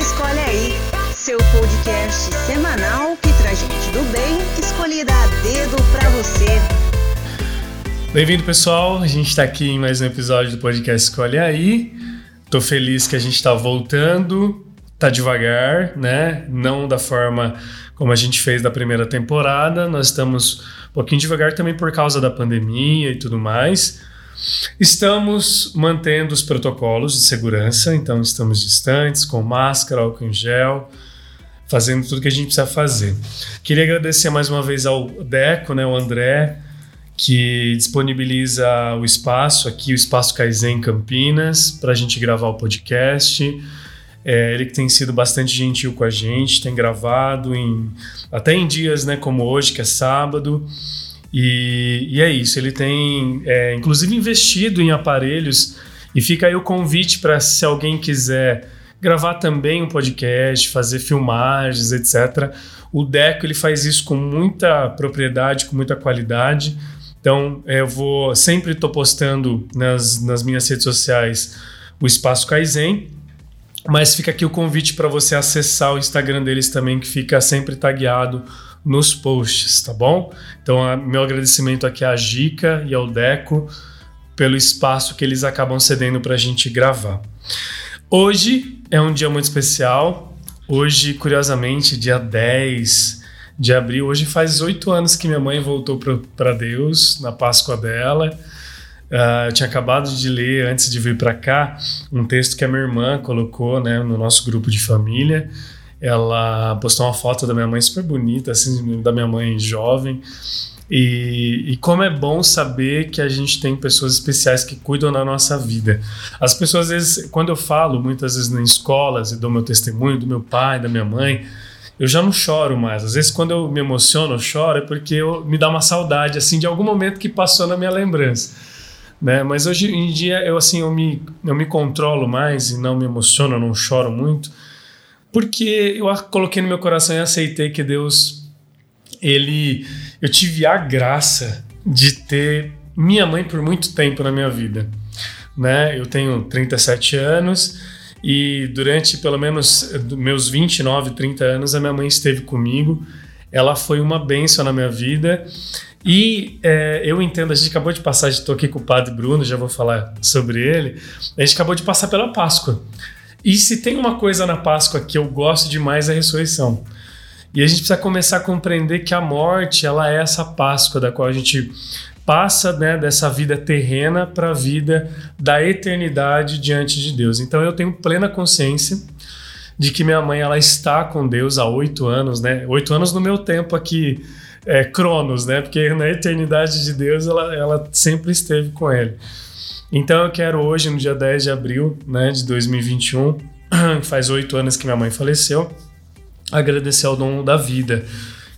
Escolhe Aí, seu podcast semanal que traz gente do bem escolhida a dedo pra você. Bem-vindo, pessoal. A gente está aqui em mais um episódio do podcast Escolhe Aí. Tô feliz que a gente está voltando. Tá devagar, né? Não da forma como a gente fez da primeira temporada. Nós estamos um pouquinho devagar também por causa da pandemia e tudo mais. Estamos mantendo os protocolos de segurança, então estamos distantes, com máscara, álcool em gel, fazendo tudo que a gente precisa fazer. Queria agradecer mais uma vez ao Deco, né, o André, que disponibiliza o espaço aqui, o Espaço Kaizen Campinas, para a gente gravar o podcast. É, ele que tem sido bastante gentil com a gente, tem gravado em, até em dias né, como hoje, que é sábado. E, e é isso, ele tem é, inclusive investido em aparelhos e fica aí o convite para se alguém quiser gravar também um podcast, fazer filmagens, etc. O Deco ele faz isso com muita propriedade, com muita qualidade. Então eu vou sempre estou postando nas, nas minhas redes sociais o Espaço Kaizen, mas fica aqui o convite para você acessar o Instagram deles também, que fica sempre tagueado nos posts, tá bom? Então, meu agradecimento aqui à Gica e ao Deco pelo espaço que eles acabam cedendo para a gente gravar. Hoje é um dia muito especial. Hoje, curiosamente, dia 10 de abril, hoje faz oito anos que minha mãe voltou para Deus na Páscoa dela. Uh, eu tinha acabado de ler, antes de vir para cá, um texto que a minha irmã colocou né, no nosso grupo de família ela postou uma foto da minha mãe super bonita, assim, da minha mãe jovem. E, e, como é bom saber que a gente tem pessoas especiais que cuidam da nossa vida. As pessoas, às vezes, quando eu falo, muitas vezes nas escolas, e dou meu testemunho do meu pai, da minha mãe, eu já não choro mais. Às vezes, quando eu me emociono, eu choro, é porque eu, me dá uma saudade, assim, de algum momento que passou na minha lembrança. Né? Mas hoje em dia, eu, assim, eu me, eu me controlo mais e não me emociono, não choro muito porque eu coloquei no meu coração e aceitei que Deus, ele, eu tive a graça de ter minha mãe por muito tempo na minha vida, né? Eu tenho 37 anos e durante pelo menos meus 29, 30 anos a minha mãe esteve comigo. Ela foi uma bênção na minha vida. E é, eu entendo, a gente acabou de passar, estou aqui com o padre Bruno, já vou falar sobre ele. A gente acabou de passar pela Páscoa. E se tem uma coisa na Páscoa que eu gosto demais é a ressurreição. E a gente precisa começar a compreender que a morte ela é essa Páscoa da qual a gente passa né, dessa vida terrena para a vida da eternidade diante de Deus. Então eu tenho plena consciência de que minha mãe ela está com Deus há oito anos, né? Oito anos no meu tempo aqui, é, Cronos, né? Porque na eternidade de Deus ela, ela sempre esteve com ele. Então eu quero hoje, no dia 10 de abril né, de 2021, faz oito anos que minha mãe faleceu, agradecer ao dom da vida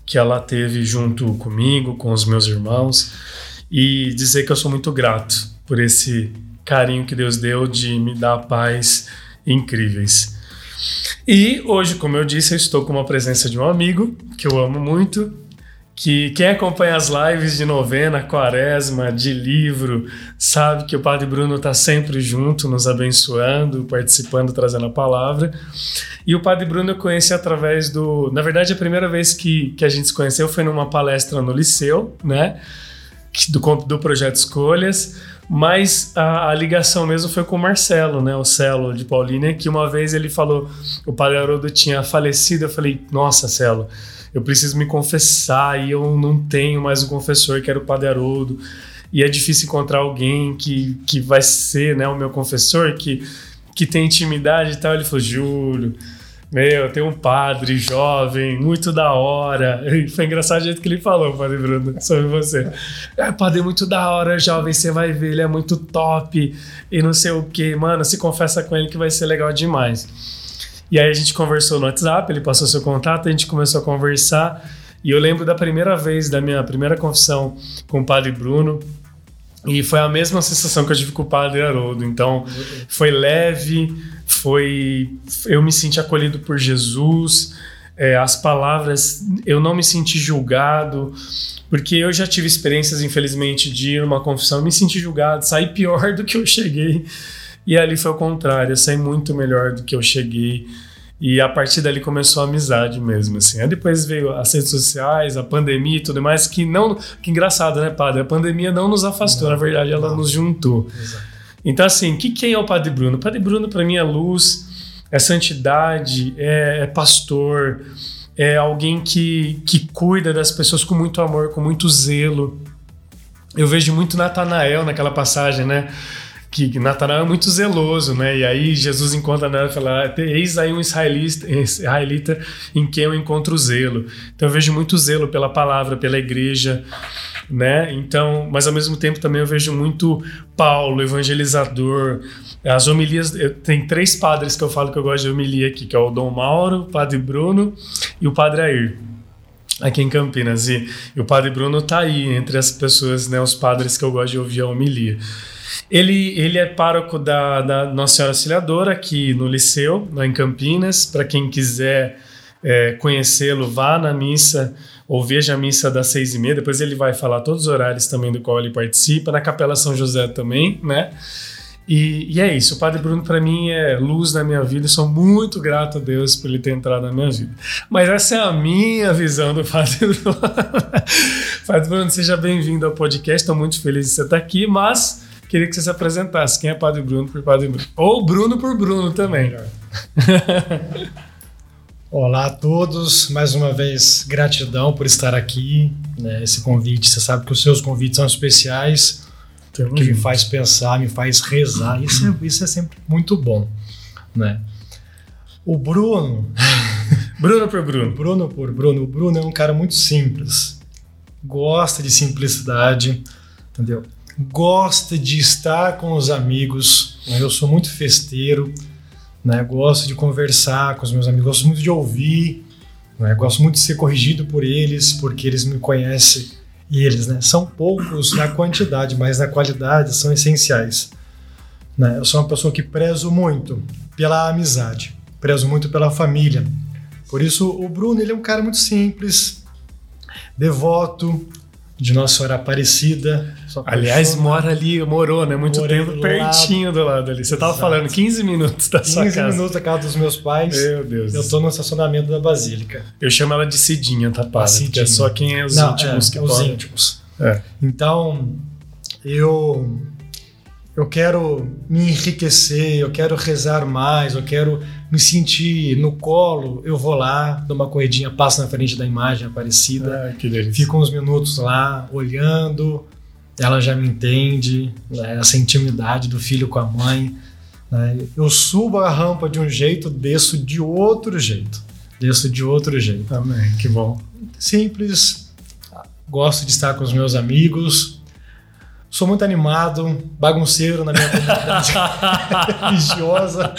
que ela teve junto comigo, com os meus irmãos, e dizer que eu sou muito grato por esse carinho que Deus deu de me dar paz incríveis. E hoje, como eu disse, eu estou com uma presença de um amigo que eu amo muito, que quem acompanha as lives de novena, quaresma, de livro, sabe que o Padre Bruno está sempre junto, nos abençoando, participando, trazendo a palavra. E o Padre Bruno eu conheci através do. Na verdade, a primeira vez que, que a gente se conheceu foi numa palestra no Liceu, né? Do, do Projeto Escolhas. Mas a, a, ligação mesmo foi com o Marcelo, né? O Celo de Paulínia, que uma vez ele falou, o Padre Haroldo tinha falecido. Eu falei, nossa, Celo eu preciso me confessar e eu não tenho mais um confessor que era o Padre Haroldo. E é difícil encontrar alguém que, que vai ser né, o meu confessor, que, que tem intimidade e tal. Ele falou, Júlio, meu, tem um padre jovem, muito da hora. Foi engraçado o jeito que ele falou, Padre Bruno, sobre você. É, padre, muito da hora, jovem, você vai ver, ele é muito top e não sei o que. Mano, se confessa com ele que vai ser legal demais. E aí a gente conversou no WhatsApp, ele passou seu contato, a gente começou a conversar. E eu lembro da primeira vez, da minha primeira confissão com o Padre Bruno. E foi a mesma sensação que eu tive com o Padre Haroldo. Então, foi leve, foi. Eu me senti acolhido por Jesus. É, as palavras, eu não me senti julgado, porque eu já tive experiências, infelizmente, de ir numa confissão me senti julgado, sair pior do que eu cheguei. E ali foi o contrário, eu saí muito melhor do que eu cheguei. E a partir dali começou a amizade mesmo, assim. Aí depois veio as redes sociais, a pandemia e tudo mais, que não. Que engraçado, né, padre? A pandemia não nos afastou, não, na verdade, ela não. nos juntou. Exato. Então, assim, que quem é o Padre Bruno? O Padre Bruno, para mim, é luz, é santidade, é, é pastor, é alguém que, que cuida das pessoas com muito amor, com muito zelo. Eu vejo muito Natanael naquela passagem, né? Que Natanael é muito zeloso, né? E aí Jesus encontra nela e fala: ah, Eis aí um israelita, israelita em quem eu encontro zelo. Então eu vejo muito zelo pela palavra, pela igreja, né? Então, mas ao mesmo tempo também eu vejo muito Paulo, evangelizador. As homilias, tem três padres que eu falo que eu gosto de homilia aqui, que é o Dom Mauro, o Padre Bruno e o Padre Air aqui em Campinas. E, e, o Padre Bruno tá aí entre as pessoas, né, os padres que eu gosto de ouvir a homilia. Ele, ele é pároco da, da Nossa Senhora Auxiliadora aqui no Liceu, lá em Campinas. Para quem quiser é, conhecê-lo, vá na missa ou veja a missa das seis e meia. Depois ele vai falar todos os horários também do qual ele participa. Na Capela São José também, né? E, e, é isso, o Padre Bruno para mim é luz na minha vida, eu sou muito grato a Deus por ele ter entrado na minha vida. Mas essa é a minha visão do Padre Bruno. Padre Bruno, seja bem-vindo ao podcast, estou muito feliz de você estar aqui, mas queria que você se apresentasse. Quem é Padre Bruno por Padre Bruno? Ou Bruno por Bruno também. Olá a todos, mais uma vez gratidão por estar aqui. Né, esse convite, você sabe que os seus convites são especiais, que me faz pensar, me faz rezar. Isso é, isso é sempre muito bom, né? O Bruno, Bruno por Bruno, Bruno por Bruno. O Bruno é um cara muito simples, gosta de simplicidade, entendeu? Gosta de estar com os amigos. Né? Eu sou muito festeiro, né? gosto de conversar com os meus amigos, gosto muito de ouvir, né? gosto muito de ser corrigido por eles, porque eles me conhecem. E eles né? são poucos na quantidade, mas na qualidade são essenciais. Né? Eu sou uma pessoa que prezo muito pela amizade, prezo muito pela família. Por isso, o Bruno ele é um cara muito simples, devoto, de Nossa Senhora Aparecida. Aliás, mora ali, morou, né? Muito Morei tempo pertinho lado. do lado ali. Você estava falando 15 minutos da sua casa. 15 minutos da casa dos meus pais. Meu Deus. Eu estou no estacionamento da Basílica. Eu chamo ela de Cidinha, tá, Cidinha. porque é só quem é os Não, íntimos é, que é os íntimos. É. Então, eu eu quero me enriquecer, eu quero rezar mais, eu quero me sentir no colo, eu vou lá, dou uma corridinha, passo na frente da imagem aparecida, ah, fico uns minutos lá olhando, ela já me entende, né, essa intimidade do filho com a mãe. Né, eu subo a rampa de um jeito, desço de outro jeito, desço de outro jeito. Também, que bom. Simples, gosto de estar com os meus amigos, Sou muito animado, bagunceiro na minha comunidade religiosa.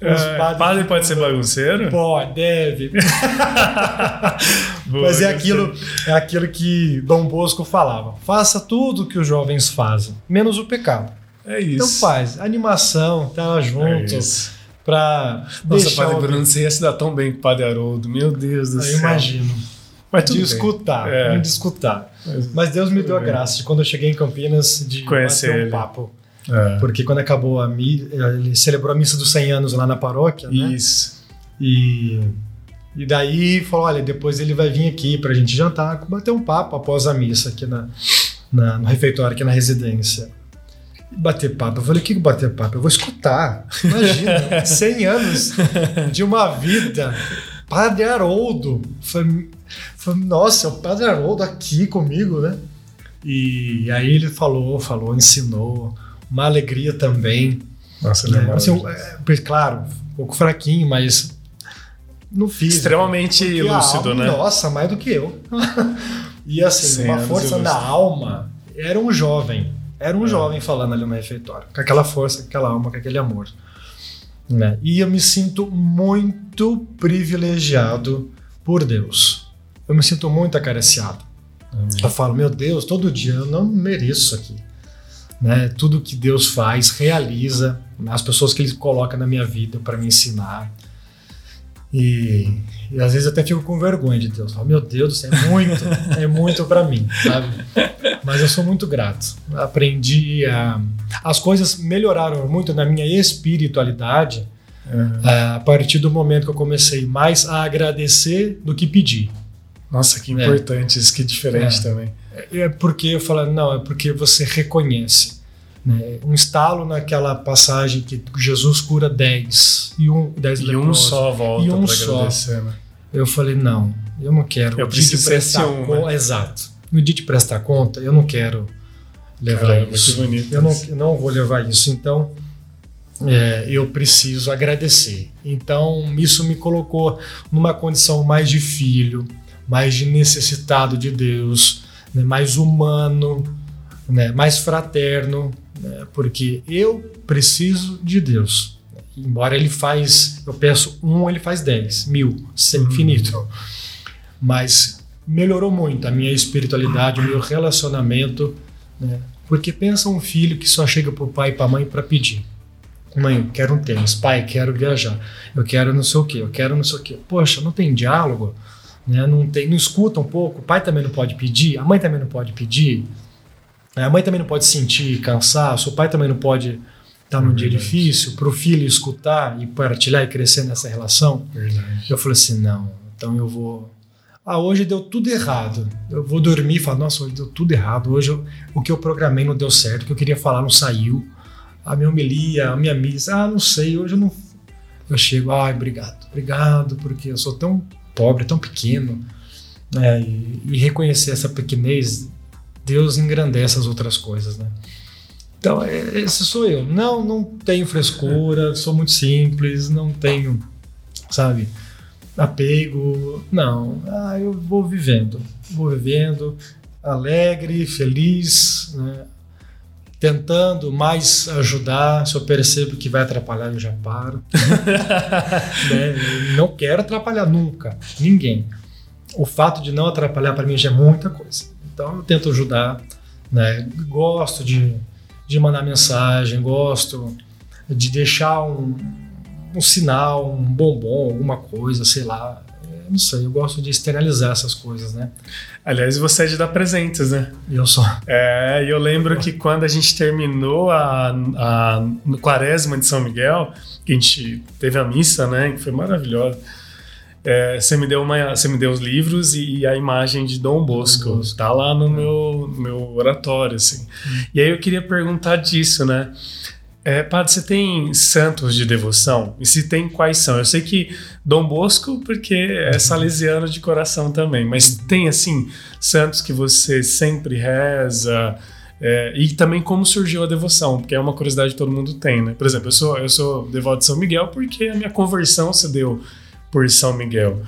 É, padre pode ser bagunceiro? Pode, deve. Boa, Mas é aquilo, é aquilo que Dom Bosco falava: faça tudo o que os jovens fazem, menos o pecado. É isso. Então faz. Animação, tá junto. É pra Nossa, Padre Bruno, você ia se dar tão bem com o Padre Haroldo. Meu Deus do Eu céu. Eu imagino. Mas de escutar, é. de escutar. Mas, Mas Deus me deu a graça de quando eu cheguei em Campinas de conhecer um papo. É. Porque quando acabou a missa, ele celebrou a missa dos 100 anos lá na paróquia, né? Isso. E, e daí falou, olha, depois ele vai vir aqui pra gente jantar, bater um papo após a missa aqui na, na no refeitório, aqui na residência. Bater papo. Eu falei, o que bater papo? Eu vou escutar. Imagina, 100 anos de uma vida. Padre Haroldo. Foi, Falei, nossa, é o Padre Haroldo aqui comigo, né? E aí ele falou, falou, ensinou, uma alegria também. Nossa, né? é assim, é, claro, um pouco fraquinho, mas no físico. Extremamente lúcido, alma, né? Nossa, mais do que eu. e assim, Sim, uma força na alma. Era um jovem, era um é. jovem falando ali no refeitório, com aquela força, com aquela alma, com aquele amor. Né? E eu me sinto muito privilegiado por Deus eu me sinto muito acariciado. Amém. Eu falo, meu Deus, todo dia eu não mereço aqui. Né? Tudo que Deus faz, realiza, as pessoas que Ele coloca na minha vida para me ensinar. E, e, às vezes eu até fico com vergonha de Deus. Falo, meu Deus, é muito, é muito para mim, sabe? Mas eu sou muito grato. Aprendi a. As coisas melhoraram muito na minha espiritualidade Uhum. A partir do momento que eu comecei mais a agradecer do que pedir. Nossa, que é. importante, é. isso que é diferente é. também. É porque eu falo, não, é porque você reconhece. Né? Um estalo naquela passagem que Jesus cura 10 e um, 10 e um só volta e um só. Né? Eu falei, não, eu não quero. Eu preciso prestar um, né? Exato. No dia de prestar conta, eu não quero levar Caramba, isso. Que bonito eu, não, eu não vou levar isso. Então, é, eu preciso agradecer. Então, isso me colocou numa condição mais de filho, mais necessitado de Deus, né, mais humano, né, mais fraterno, né, porque eu preciso de Deus. Embora ele faz, eu peço um, ele faz dez, mil, sem uhum. infinito. Mas melhorou muito a minha espiritualidade, o meu relacionamento, né? Porque pensa um filho que só chega pro pai e pra mãe para pedir. Mãe, eu quero um tênis. Pai, quero viajar. Eu quero não sei o quê. Eu quero não sei o quê. Poxa, não tem diálogo, né? Não tem, não escuta um pouco. O pai também não pode pedir. A mãe também não pode pedir. A mãe também não pode sentir cansaço. O pai também não pode estar num dia difícil. Para o filho escutar e partilhar e crescer nessa relação. Verdade. Eu falei assim, não. Então eu vou ah, hoje deu tudo errado. Eu vou dormir e falar, nossa, hoje deu tudo errado. Hoje eu, o que eu programei não deu certo, o que eu queria falar não saiu. A minha homilia, a minha missa, ah, não sei, hoje eu não. Eu chego, ai, obrigado, obrigado, porque eu sou tão pobre, tão pequeno. É, e, e, reconhecer essa pequenez, Deus engrandece as outras coisas, né? Então, é, esse sou eu. Não, não tenho frescura, sou muito simples, não tenho, sabe? apego. Não, ah, eu vou vivendo, vou vivendo, alegre, feliz, né? Tentando mais ajudar. Se eu percebo que vai atrapalhar, eu já paro. né? Não quero atrapalhar nunca, ninguém. O fato de não atrapalhar para mim já é muita coisa. Então eu tento ajudar, né? Gosto de, de mandar mensagem, gosto de deixar um, um sinal, um bombom, alguma coisa, sei lá. Não sei, eu gosto de externalizar essas coisas, né? Aliás, você é de dar presentes, né? Eu sou. É, e eu lembro que quando a gente terminou a, a quaresma de São Miguel, que a gente teve a missa, né? Que foi maravilhosa. É, você me deu uma, você me deu os livros e a imagem de Dom Bosco, Dom Bosco. tá lá no meu, meu oratório, assim. Hum. E aí eu queria perguntar disso, né? É, padre, você tem santos de devoção? E se tem, quais são? Eu sei que Dom Bosco, porque é salesiano de coração também, mas tem, assim, santos que você sempre reza? É, e também como surgiu a devoção, porque é uma curiosidade que todo mundo tem, né? Por exemplo, eu sou, eu sou devoto de São Miguel porque a minha conversão se deu por São Miguel.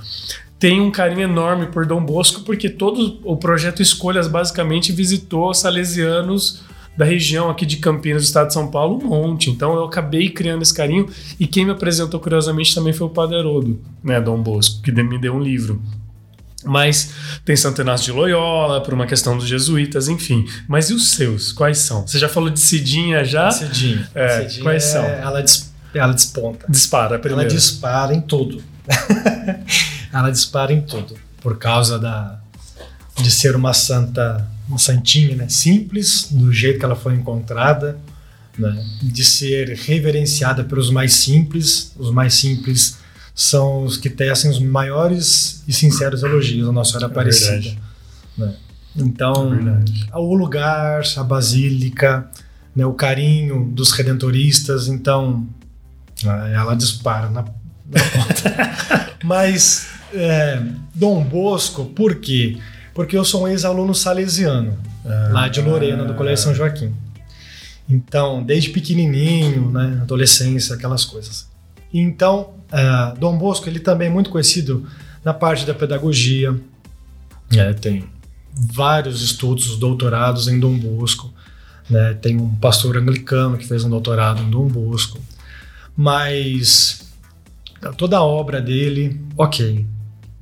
Tenho um carinho enorme por Dom Bosco porque todo o projeto Escolhas basicamente visitou salesianos da região aqui de Campinas, do estado de São Paulo, um monte. Então eu acabei criando esse carinho. E quem me apresentou, curiosamente, também foi o Padre Haroldo, né, Dom Bosco, que me deu um livro. Mas tem Santo Inácio de Loyola, por uma questão dos jesuítas, enfim. Mas e os seus? Quais são? Você já falou de Cidinha já? Cidinha. É, Cidinha quais é, são? Ela, dis, ela desponta. Dispara primeiro. Ela dispara em tudo. ela dispara em tudo. Por causa da, de ser uma santa uma santinha, né? Simples, do jeito que ela foi encontrada, né? De ser reverenciada pelos mais simples. Os mais simples são os que tecem os maiores e sinceros elogios à Nossa Senhora é Aparecida. Né? Então, é o lugar, a basílica, né? o carinho dos redentoristas, então ela dispara na, na ponta. Mas é, Dom Bosco, por quê? Porque eu sou um ex-aluno salesiano, ah, lá de Lorena, do Colégio São Joaquim. Então, desde pequenininho, né, adolescência, aquelas coisas. Então, uh, Dom Bosco, ele também é muito conhecido na parte da pedagogia. É, tem vários estudos, doutorados em Dom Bosco. Né, tem um pastor anglicano que fez um doutorado em Dom Bosco. Mas toda a obra dele, ok,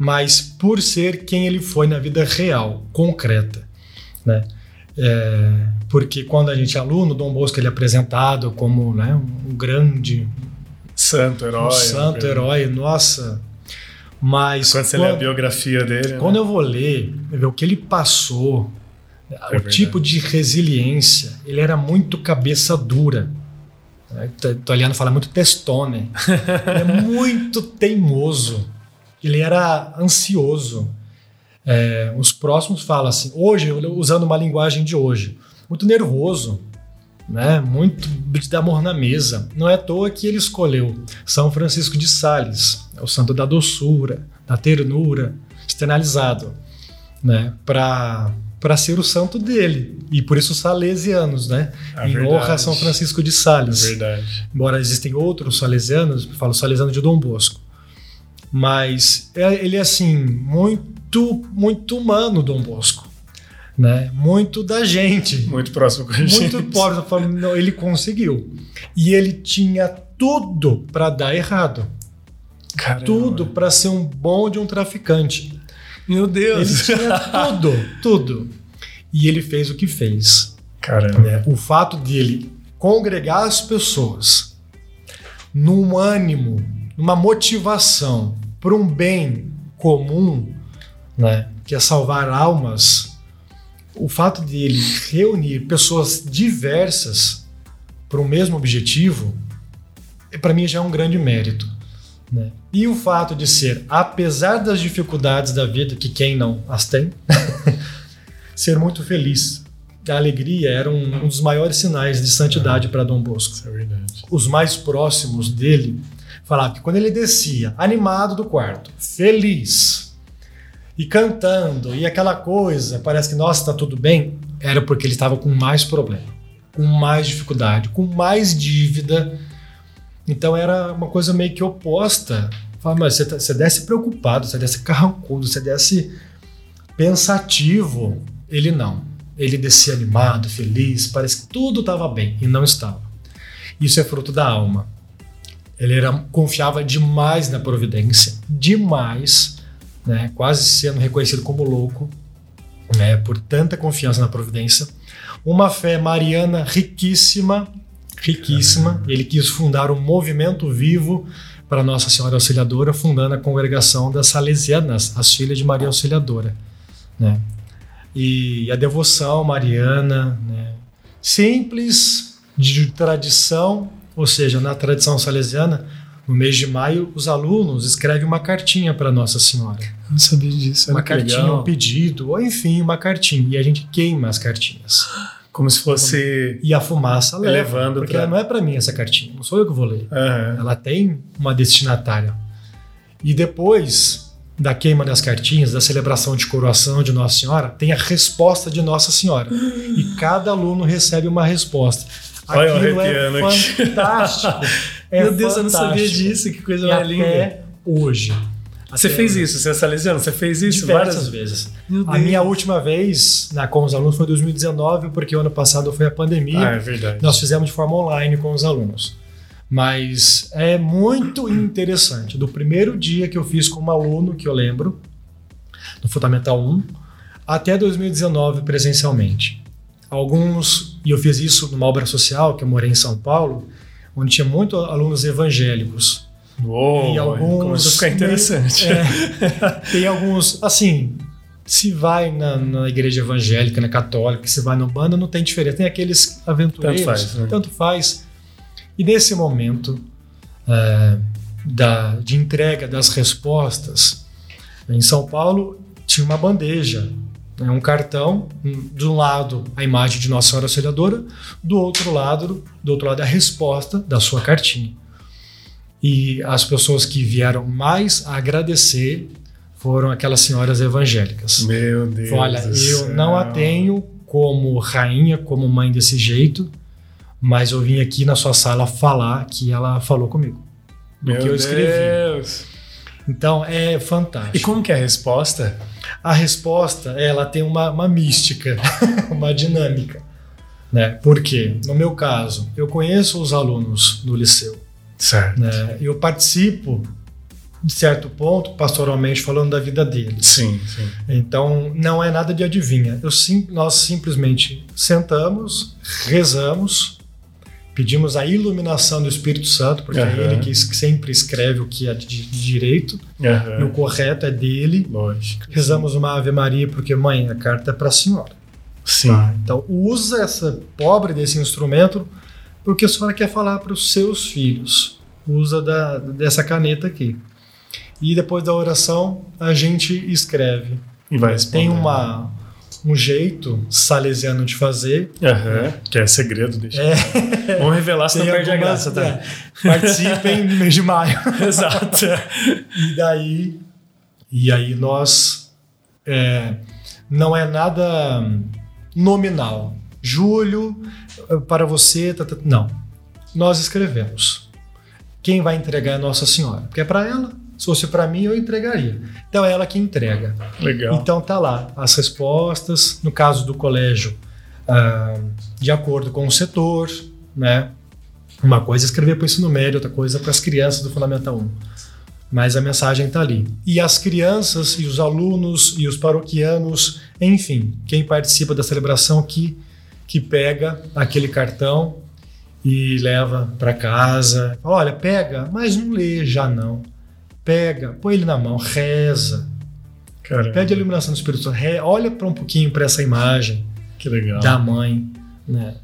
mas por ser quem ele foi na vida real, concreta, né? É, porque quando a gente é aluno, Dom Bosco ele é apresentado como né, um grande santo herói, um santo herói, nossa. Mas quando você quando, lê a biografia dele, quando né? eu vou ler, ver o que ele passou, é o verdade. tipo de resiliência, ele era muito cabeça dura. né? O italiano fala muito testone. ele é muito teimoso. Ele era ansioso. É, os próximos falam assim, hoje, usando uma linguagem de hoje, muito nervoso, né? muito de amor na mesa. Não é à toa que ele escolheu São Francisco de Sales, o santo da doçura, da ternura, externalizado, né? para para ser o santo dele. E por isso salesianos, né? É em verdade. honra a São Francisco de Sales. É verdade. Embora existem outros salesianos, eu falo salesiano de Dom Bosco. Mas é- ele é assim, muito, muito humano, Dom Bosco. Né? Muito da gente. Muito próximo com a gente. Muito falo, não, ele conseguiu. E ele tinha tudo para dar errado. Caramba. Tudo para ser um bom de um traficante. Meu Ele Deus. tinha tudo, tudo. E ele fez o que fez. Caramba. né? O fato de ele congregar as pessoas num ânimo, numa motivação para um bem comum, né? que é salvar almas, o fato de ele reunir pessoas diversas para o mesmo objetivo, para mim já é um grande mérito. Né? E o fato de ser, apesar das dificuldades da vida, que quem não as tem, ser muito feliz. A alegria era um, um dos maiores sinais de santidade para Dom Bosco. É verdade. Os mais próximos dele falavam que quando ele descia, animado do quarto, feliz, e cantando, e aquela coisa, parece que, nossa, está tudo bem, era porque ele estava com mais problema, com mais dificuldade, com mais dívida. Então era uma coisa meio que oposta. Fala, mas você, tá- você desce preocupado, você desce carrancudo, você desce pensativo. Ele não. Ele descia animado, feliz, parece que tudo estava bem e não estava. Isso é fruto da alma. Ele era, confiava demais na providência, demais, né? quase sendo reconhecido como louco, né? por tanta confiança na providência. Uma fé mariana riquíssima, riquíssima. Ele quis fundar um movimento vivo para Nossa Senhora Auxiliadora, fundando a congregação das Salesianas, as filhas de Maria Auxiliadora. Né? E a devoção mariana, né? simples, de tradição, ou seja, na tradição salesiana, no mês de maio, os alunos escrevem uma cartinha para Nossa Senhora. Não sabia disso. Uma cartinha, legal. um pedido, ou enfim, uma cartinha. E a gente queima as cartinhas. Como se fosse. E a fumaça leva. Elevando porque pra- não é para mim essa cartinha, não sou eu que vou ler. Aham. Ela tem uma destinatária. E depois da queima das cartinhas, da celebração de coroação de Nossa Senhora, tem a resposta de Nossa Senhora. E cada aluno recebe uma resposta. Olha Aquilo arrepiando é fantástico. É Meu Deus, eu não sabia fantástico. disso. Que coisa E mais linda. até hoje. Você Até fez isso, você é salesiano? Você fez isso diversas várias vezes. A minha última vez na, com os alunos foi em 2019, porque o ano passado foi a pandemia. Ah, é verdade. Nós fizemos de forma online com os alunos. Mas é muito interessante. Do primeiro dia que eu fiz com um aluno, que eu lembro, no Fundamental 1, até 2019 presencialmente. Alguns, e eu fiz isso numa obra social, que eu morei em São Paulo, onde tinha muitos alunos evangélicos. Uou, e alguns. começou a ficar interessante. É, tem alguns, assim, se vai na, na igreja evangélica, na católica, se vai no banda, não tem diferença. Tem aqueles aventureiros, Tanto faz, né? tanto faz. E nesse momento é, da, de entrega das respostas, em São Paulo tinha uma bandeja, né, um cartão, de um lado a imagem de Nossa Senhora Auxiliadora, do outro lado, do outro lado a resposta da sua cartinha. E as pessoas que vieram mais agradecer foram aquelas senhoras evangélicas. Meu Deus. Olha, eu céu. não a tenho como rainha, como mãe desse jeito, mas eu vim aqui na sua sala falar que ela falou comigo. Meu que eu escrevi. Deus. Então é fantástico. E como que é a resposta? A resposta, ela tem uma, uma mística, uma dinâmica. Né? Porque, no meu caso, eu conheço os alunos do liceu. Certo. Né? Eu participo, de certo ponto, pastoralmente, falando da vida deles. Sim, sim. Então, não é nada de adivinha. Eu, sim, nós simplesmente sentamos, rezamos, pedimos a iluminação do Espírito Santo, porque é Aham. ele que sempre escreve o que é de, direito, e o correto é dele. Lógico. Rezamos uma Ave Maria, porque, mãe, a carta é para a senhora. Sim. Tá? Então, usa essa pobre desse instrumento porque a senhora quer falar para os seus filhos. Usa da, dessa caneta aqui. E depois da oração, a gente escreve. E vai Tem uma, um jeito salesiano de fazer. Uhum, que é segredo, deixa. É. Vamos revelar, senão Tem perde a graça, tá? é, Participem no mês de maio. Exato. E daí, e aí nós é, não é nada nominal. Julho eh, para você, tá, tá, não. Nós escrevemos. Quem vai entregar é Nossa Senhora, porque é para ela. Se fosse para mim, eu entregaria. Então é ela que entrega. Legal. Então tá lá as respostas, no caso do colégio, ah, de acordo com o setor, né? Uma coisa é escrever para o ensino médio, outra coisa para as crianças do Fundamental 1. Mas a mensagem está ali. E as crianças e os alunos e os paroquianos, enfim, quem participa da celebração que, que pega aquele cartão e leva para casa. Olha, pega, mas não lê já não. Pega, põe ele na mão, reza, Cara, Pede a iluminação do Espírito Santo. Olha para um pouquinho para essa imagem que legal. da mãe, né?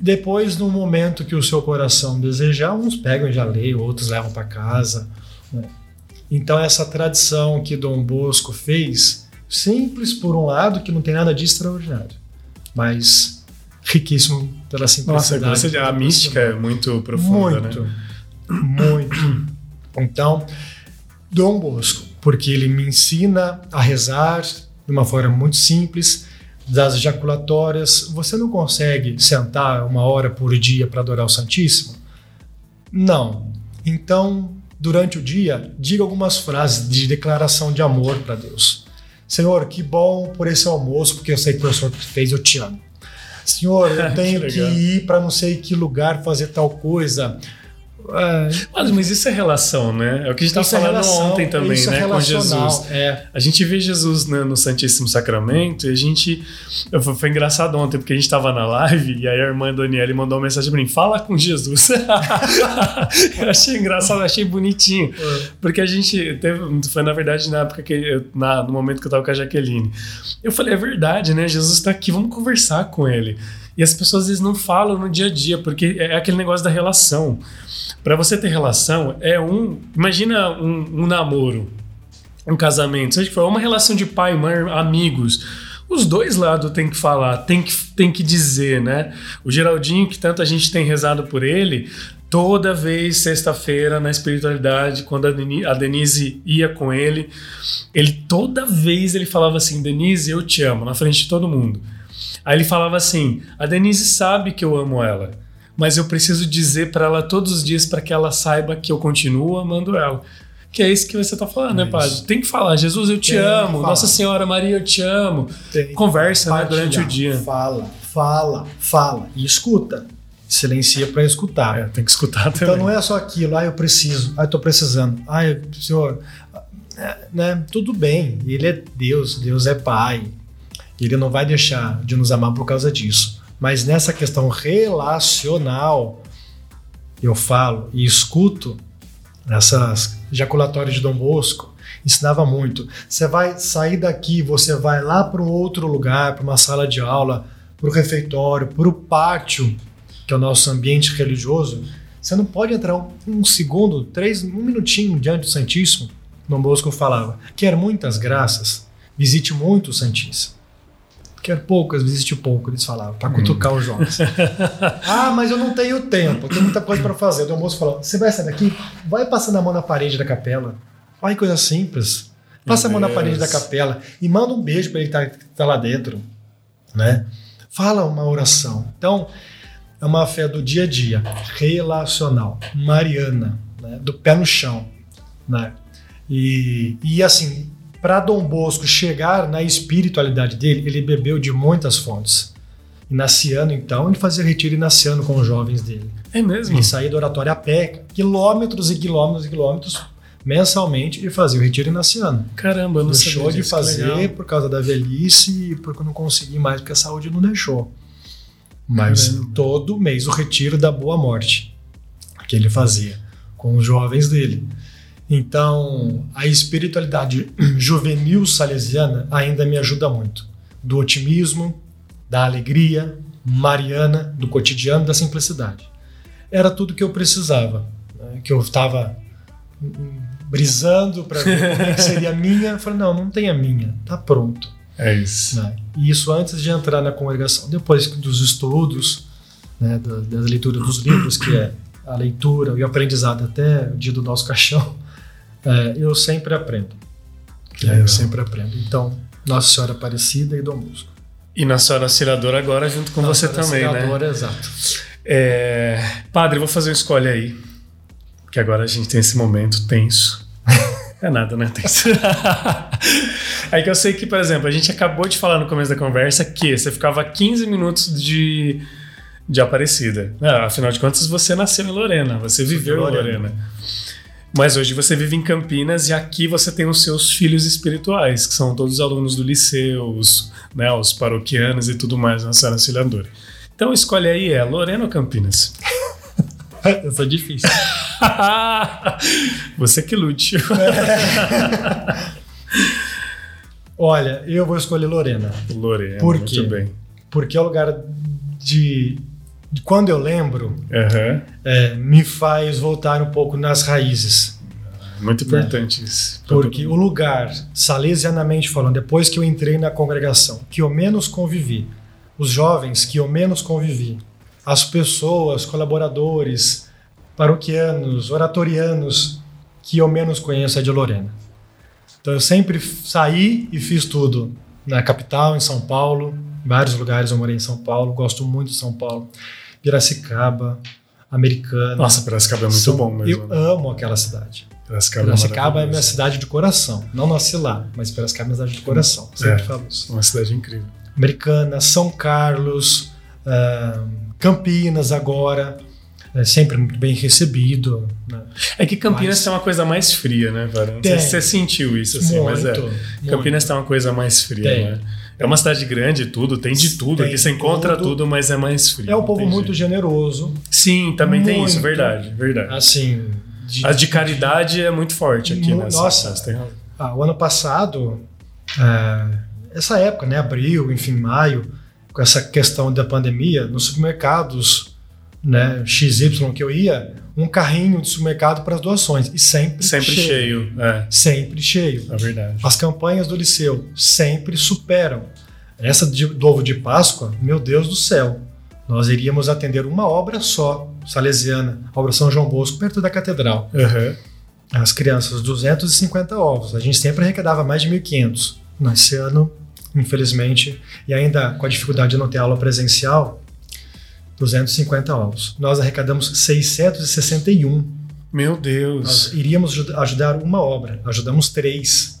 Depois, no momento que o seu coração desejar, uns pegam e já lê, outros levam para casa. né? Então, essa tradição que Dom Bosco fez, simples por um lado, que não tem nada de extraordinário, mas riquíssimo pela Nossa, simplicidade. você- a mística é muito profunda, Muito, né? muito. Então, Dom Bosco, porque ele me ensina a rezar de uma forma muito simples, das ejaculatórias. Você não consegue sentar uma hora por dia para adorar o Santíssimo? Não. Então, durante o dia, diga algumas frases de declaração de amor para Deus. Senhor, que bom por esse almoço, porque eu sei que o senhor fez, eu te amo. Senhor, eu tenho que, legal. ir para não sei que lugar fazer tal coisa. É, Mas, mas isso é relação, né? É o que a gente estava é falando relação, ontem também, é né? Com relacional, Jesus. É. A gente vê Jesus né, no Santíssimo Sacramento e a gente. Foi, foi engraçado ontem, porque a gente estava na live e aí a irmã Daniele mandou uma mensagem pra mim: fala com Jesus. eu achei engraçado, achei bonitinho. Porque a gente teve. Foi na verdade na época que. eu- na, no momento que eu tava com a Jaqueline. Eu falei: é verdade, né? Jesus tá aqui, vamos conversar com ele. E as pessoas às vezes não falam no dia a dia, porque é aquele negócio da relação. Para você ter relação, é um. Imagina um, um namoro um casamento, seja que for uma relação de pai, mãe, amigos. Os dois lados tem que falar, tem que, tem que dizer, né? O Geraldinho, que tanto a gente tem rezado por ele, toda vez, sexta-feira, na espiritualidade, quando a Denise ia com ele, ele toda vez ele falava assim: Denise, eu te amo, na frente de todo mundo. Aí ele falava assim: a Denise sabe que eu amo ela, mas eu preciso dizer para ela todos os dias para que ela saiba que eu continuo amando ela. Que é isso que você tá falando, né, Isso. padre? Tem que falar, Jesus, eu te Tem amo. Nossa Senhora Maria, eu te amo. Tem. Conversa, né, durante o dia. Fala, fala, fala e escuta. Silencia para escutar. É, tem que escutar também. Então não é só aquilo, ah, eu preciso, ah, eu tô precisando, ah, eu- senhor, é, né? Tudo bem, ele é Deus, Deus é Pai, ele não vai deixar de nos amar por causa disso. Mas nessa questão relacional, eu falo e escuto essas ejaculatórias de Dom Bosco, ensinava muito. Você vai sair daqui, você vai lá para um outro lugar, para uma sala de aula, para o refeitório, para o pátio, que é o nosso ambiente religioso. Você não pode entrar um, um segundo, três, um minutinho diante do Santíssimo. Dom Bosco falava: quer muitas graças, visite muito o Santíssimo. Quer poucas, visite pouco, eles falavam, para cutucar os jovens. ah, mas eu não tenho tempo, tem muita coisa para fazer. Dom Bosco falou: você vai sair daqui, vai passando a mão na parede da capela. Olha que coisa simples. Passa a mão na Deus. parede da capela e manda um beijo para ele que tá, que tá lá dentro. Né? Fala uma oração. Então, é uma fé do dia a dia, relacional, mariana, né? do pé no chão. Né? E, e assim, para Dom Bosco chegar na espiritualidade dele, ele bebeu de muitas fontes. Inaciano, então, ele fazia retiro inaciano com os jovens dele. É mesmo? E saía do oratório a pé, quilômetros e quilômetros e quilômetros, mensalmente, e fazia o retiro inaciano. Caramba, eu não Deixou sabia de disso, legal. fazer por causa da velhice e porque não consegui mais, porque a saúde não deixou. Mas Caramba. todo mês o retiro da boa morte que ele fazia com os jovens dele. Então, a espiritualidade juvenil salesiana ainda me ajuda muito. Do otimismo, da alegria mariana, do cotidiano, da simplicidade. era tudo que eu precisava. Né? Que eu estava brisando para ver como é que seria a minha. Eu falei, não, não tem a minha, tá pronto. É isso. Né? E isso antes de entrar na congregação. Depois dos estudos, né, da, da leitura dos livros, que é a leitura e o aprendizado até o dia do nosso caixão, é, eu sempre aprendo. É, eu sempre aprendo. Então, Nossa Senhora Aparecida e Dom Bosco. E Nossa Senhora Auxiliadora agora junto com Nossa você também, né? Auxiliadora, exato. É, padre, vou fazer uma escolha aí. Que agora a gente tem esse momento tenso. É nada, né? Tenso. é que eu sei que, por exemplo, a gente acabou de falar no começo da conversa que você ficava 15 minutos de, de Aparecida. Ah, afinal de contas, você nasceu em Lorena, você viveu em Lorena. Lorena. Mas hoje você vive em Campinas e aqui você tem os seus filhos espirituais, que são todos os alunos do liceu, os, né, os paroquianos e tudo mais na Senhora Auxiliadora. Então escolhe aí, é Lorena ou Campinas? Essa é difícil. Você que lute. Olha, eu vou escolher Lorena. Lorena, Por muito quê? bem. Porque é o lugar de quando eu lembro, Aham. é, me faz voltar um pouco nas raízes. Muito importante isso. pra Porque o lugar, salesianamente falando, depois que eu entrei na congregação, que eu menos convivi, os jovens que eu menos convivi, as pessoas, colaboradores, paroquianos, oratorianos que eu menos conheço é de Lorena. Então eu sempre saí e fiz tudo na capital, em São Paulo, vários lugares eu morei em São Paulo, gosto muito de São Paulo, Piracicaba, Americana. Nossa, Piracicaba é muito São- bom mesmo. Eu né? amo aquela cidade. Piracicaba, Piracicaba é minha maravilhoso. cidade de coração. Não nasci lá, mas Piracicaba é minha cidade de coração. Sempre É. falo isso. Uma cidade incrível. Americana, São Carlos, ah, Campinas agora. É sempre muito bem recebido. né? É que Campinas Mas- tem uma coisa mais fria, né, se você sentiu isso, assim, mas é. Muito, Campinas muito. tem uma coisa mais fria, Tem. né? É uma cidade grande, tudo, tem de tudo. Tem Aqui você encontra tudo. tudo, mas é mais frio. É um povo muito jeito. generoso. Sim, também tem isso, Muito. verdade, verdade. Assim. de- A de caridade é muito forte aqui, Mu- né? nossa. Tem razão. Ah, o ano passado, é, essa época, né, abril, enfim, maio, com essa questão da pandemia, nos supermercados, né, XY que eu ia, um carrinho de supermercado para as doações e sempre, Sempre cheio. É, sempre cheio. é verdade. As campanhas do liceu sempre superam. Essa de- do ovo de Páscoa, meu Deus do céu, nós iríamos atender uma obra só, salesiana, a obra São João Bosco, perto da catedral Aham. as crianças 250 ovos. A gente sempre arrecadava mais de 1.500. Nesse ano, infelizmente, e ainda com a dificuldade de não ter aula presencial, 250 ovos. Nós arrecadamos 661. Meu Deus. Nós iríamos ju- ajudar uma obra, ajudamos três.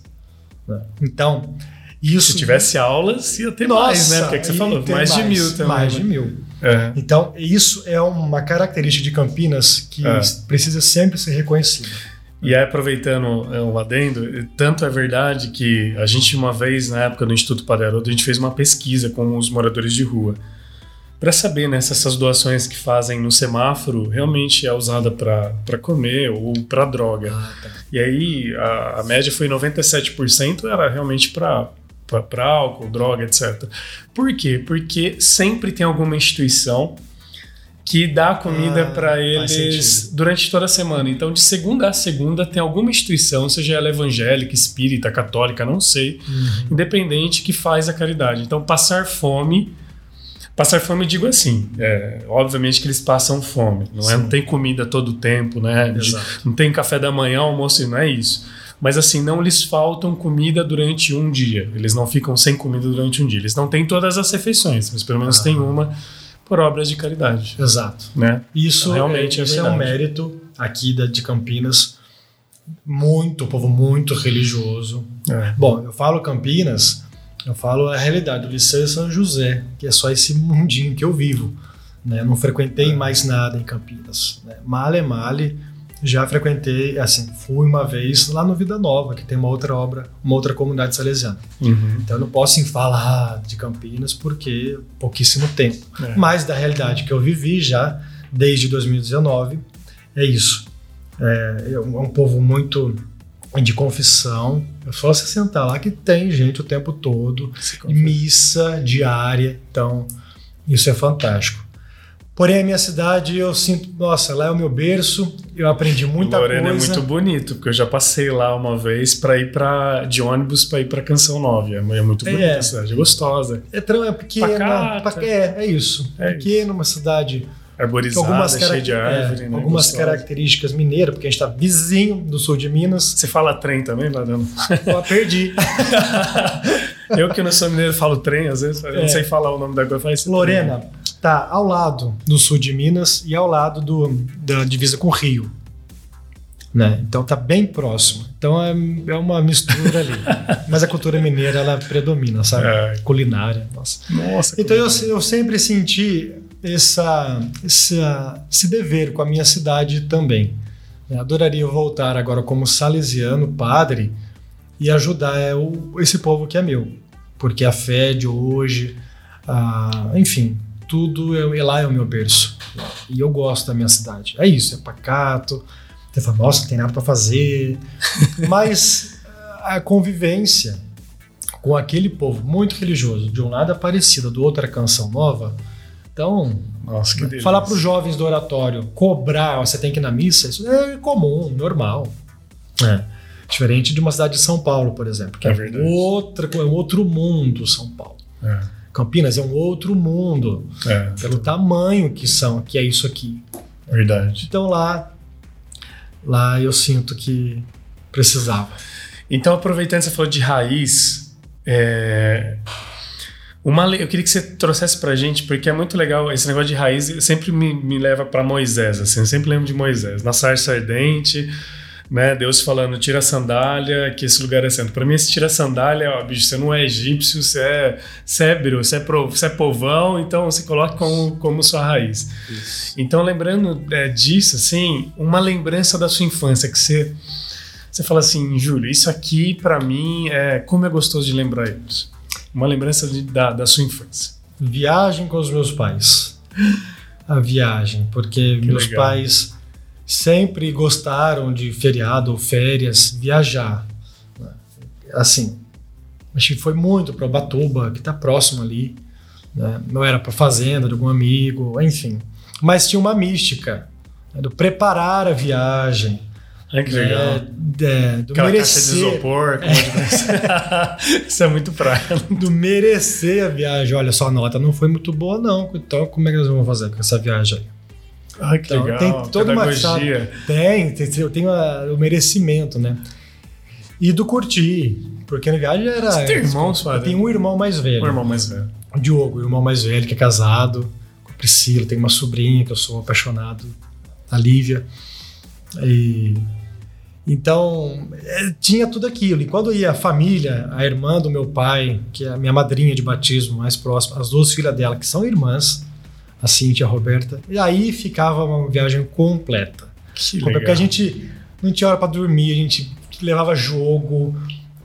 né? Então, isso. Se tivesse aulas, ia ter mais, né? Porque é que você falou, tem mais, de mil também. Mais né? de mil. É. Então, isso é uma característica de Campinas que É. precisa sempre ser reconhecida. E aí, aproveitando é, o adendo, tanto é verdade que a gente, uma vez, na época do Instituto Padre Haroldo, a gente fez uma pesquisa com os moradores de rua para saber né, se essas doações que fazem no semáforo realmente é usada para comer ou para droga. Ah, tá. E aí a, a média foi 97% era realmente para para álcool, droga, etc. Por quê? Porque sempre tem alguma instituição que dá comida Ah, para eles durante toda a semana. Então, de segunda a segunda, tem alguma instituição, seja ela evangélica, espírita, católica, não sei, Uhum. independente, que faz a caridade. Então, passar fome. Passar fome, digo assim, é, obviamente que eles passam fome, não, é, não tem comida todo o tempo, né? De- não tem café da manhã, almoço, não é isso. Mas assim, não lhes faltam comida durante um dia. Eles não ficam sem comida durante um dia. Eles não têm todas as refeições, mas pelo menos Ah. tem uma por obras de caridade, Exato. né? Isso Realmente é, é isso é um verdade. mérito aqui da, de Campinas. Muito, povo muito religioso. É. Bom, eu falo Campinas, eu falo a realidade do Liceu São José, que é só esse mundinho que eu vivo. Né? Eu não frequentei mais nada em Campinas. Né? Male male, já frequentei, assim, fui uma vez lá no Vida Nova, que tem uma outra obra, uma outra comunidade salesiana. Uhum. Então eu não posso falar de Campinas porque pouquíssimo tempo. É. Mas da realidade que eu vivi já desde 2019, é isso. É, é é um povo muito de confissão. É só você sentar lá que tem gente o tempo todo, missa diária. Então, isso é fantástico. Porém, a minha cidade, eu sinto, nossa, lá é o meu berço, eu aprendi muita Lorena coisa. é muito bonito, porque eu já passei lá uma vez para ir para de ônibus para ir para Canção Nova. É muito bonita É. a cidade, é gostosa, É, é pequena, Pacata. é, é isso. É pequena, uma cidade arborizada, algumas, cheia de árvore, é, né? algumas gostosa. características mineiras, porque a gente está vizinho do sul de Minas. Você fala trem também, Ladano? Eu perdi. eu que não sou mineiro falo trem, às vezes, eu não É. sei falar o nome da coisa. Lorena tá ao lado do sul de Minas e ao lado do, da divisa com o Rio. Né? Então tá bem próximo. Então é, é uma mistura ali. Mas a cultura mineira ela predomina, sabe? É. Culinária. Nossa. Nossa, Então eu, eu sempre senti essa, essa, esse dever com a minha cidade também. Eu adoraria voltar agora como salesiano, padre, e ajudar é, o- esse povo que é meu. Porque a fé de hoje, a- enfim, tudo é, lá é o meu berço. E eu gosto da minha cidade. É isso, é pacato. Você fala, nossa, não tem nada para fazer. Mas a convivência com aquele povo muito religioso, de um lado Aparecida, do outro era Canção Nova. Então, Nossa, falar para os jovens do oratório, cobrar, ó, você tem que ir na missa, isso é comum, normal. É. Diferente de uma cidade de São Paulo, por exemplo, que É é, outra, é um outro mundo, São Paulo. É, Campinas é um outro mundo, é, pelo tamanho que são, que é isso aqui. verdade. Então lá, lá eu sinto que precisava. Então, aproveitando que você falou de raiz, é, uma, eu queria que você trouxesse pra gente, porque é muito legal esse negócio de raiz, sempre me, me leva pra Moisés, assim, eu sempre lembro de Moisés, na sarça ardente, né, Deus falando, tira a sandália, que esse lugar é santo. Pra mim, esse tira a sandália, ó, bicho, você não é egípcio, você é cébero, você é, pro- você é povão, então você coloca como, como sua raiz. Então, lembrando é, disso, assim, uma lembrança da sua infância, que você, você fala assim, Júlio, isso aqui pra mim é como é gostoso de lembrar isso. Uma lembrança de- da, da sua infância. Viagem com os meus pais. A viagem, porque meus legal. pais sempre gostaram de feriado ou férias, viajar. Assim, a gente foi muito para Ubatuba, que está próximo ali. né? Não era para fazenda de algum amigo, enfim. Mas tinha uma mística né, do preparar a viagem, Ai, que né, legal. do Aquela caixa de merecer, isopor. como é Isso é muito praia. do merecer a viagem. Olha, só a nota não foi muito boa, não. Então, como é que nós vamos fazer com essa viagem aí? Ai, que Então, legal. tem toda uma Pedagogia. Tem, tem, eu tenho a- o merecimento, né? E do curtir, porque na viagem era. Você tem irmãos, Fábio? tenho um irmão mais velho, Um irmão mais velho. o Diogo, o irmão mais velho, que é casado com a Priscila, tem uma sobrinha que eu sou apaixonado, a Lívia. E. Então, é, tinha tudo aquilo. E quando ia a família, a irmã do meu pai, que é a minha madrinha de batismo mais próxima, as duas filhas dela, que são irmãs, a Cintia e a Roberta, e aí ficava uma viagem completa. Que Porque legal. a gente não tinha hora para dormir, a gente levava jogo,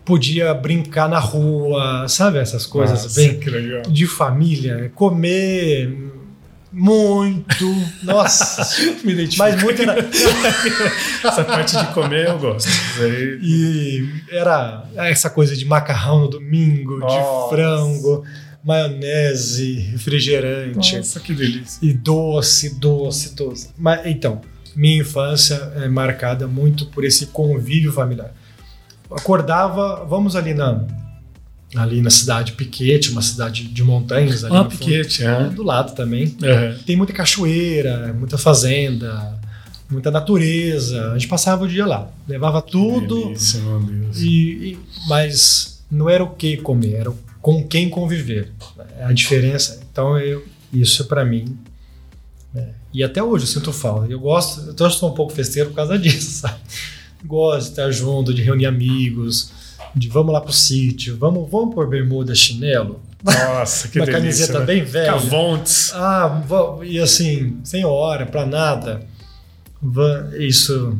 podia brincar na rua, sabe essas coisas Nossa, bem que legal. de família, comer muito, nossa, Me identifico. mas muito era, Essa parte de comer eu gosto. Aí- e era essa coisa de macarrão no domingo, Nossa. de frango, maionese, refrigerante Nossa, que delícia. e doce, doce, doce. Mas então, minha infância é marcada muito por esse convívio familiar. Acordava, vamos ali na ali na cidade Piquete, uma cidade de montanhas ali Ah, no fundo. piquete, É, do lado também. Tem muita cachoeira, muita fazenda, muita natureza. A gente passava o dia lá, levava tudo Delícia, meu Deus. e, e- mas não era o que comer, era com quem conviver. É A diferença. Então eu, isso para mim. né, E até hoje eu sinto falta. Eu gosto, eu sou um pouco festeiro por causa disso, sabe? Gosto de estar junto, de reunir amigos, de vamos lá pro sítio, vamos, vamos por bermuda, chinelo, Nossa, que uma delícia. camiseta né? bem velha. Cavontes. Ah, e assim, sem hora, pra nada. Isso,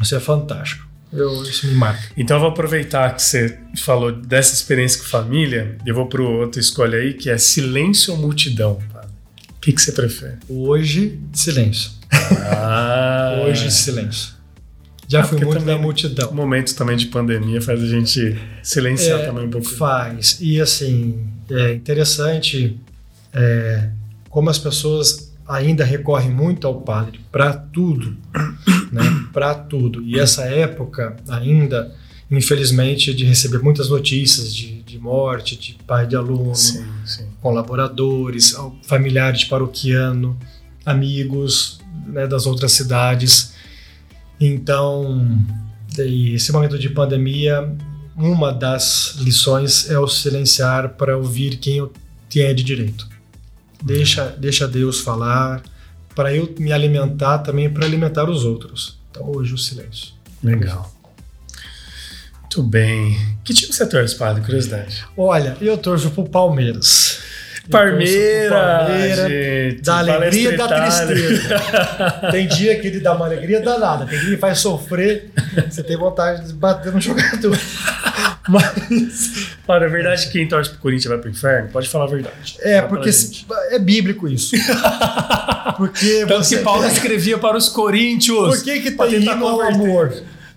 isso é fantástico. Eu, isso me marca. Então eu vou aproveitar que você falou dessa experiência com família e eu vou pro outro escolha aí, que é silêncio ou multidão. O que, que você prefere? Hoje, silêncio. Ah, Hoje, silêncio. Já Ah, fui muito também- da multidão. Momentos também de pandemia faz a gente silenciar É, também um pouco. Faz. E assim, é interessante é, como as pessoas ainda recorre muito ao padre para tudo, né? Para tudo. E essa época ainda, infelizmente, de receber muitas notícias de, de morte, de pai de aluno, Sim, sim. colaboradores, familiares de paroquiano, amigos né, das outras cidades. Então, esse momento de pandemia, uma das lições é o silenciar para ouvir quem eu tenho de direito. Deixa, deixa Deus falar, para eu me alimentar também para alimentar os outros. Então hoje o silêncio. Legal. Muito bem. Que time você torce, padre? Curiosidade. Olha, eu torço pro Palmeiras. Parmeira, pro Palmeiras, gente, da alegria e da tristeza. tem dia que ele dá uma alegria danada, tem dia que ele faz sofrer, você tem vontade de bater no jogador. Mas Olha, é verdade que quem torce pro Corinthians vai pro inferno? Pode falar a verdade. é porque é bíblico isso. Porque Tanto você que Paulo escrevia para os coríntios. Por que que tem hino ao amor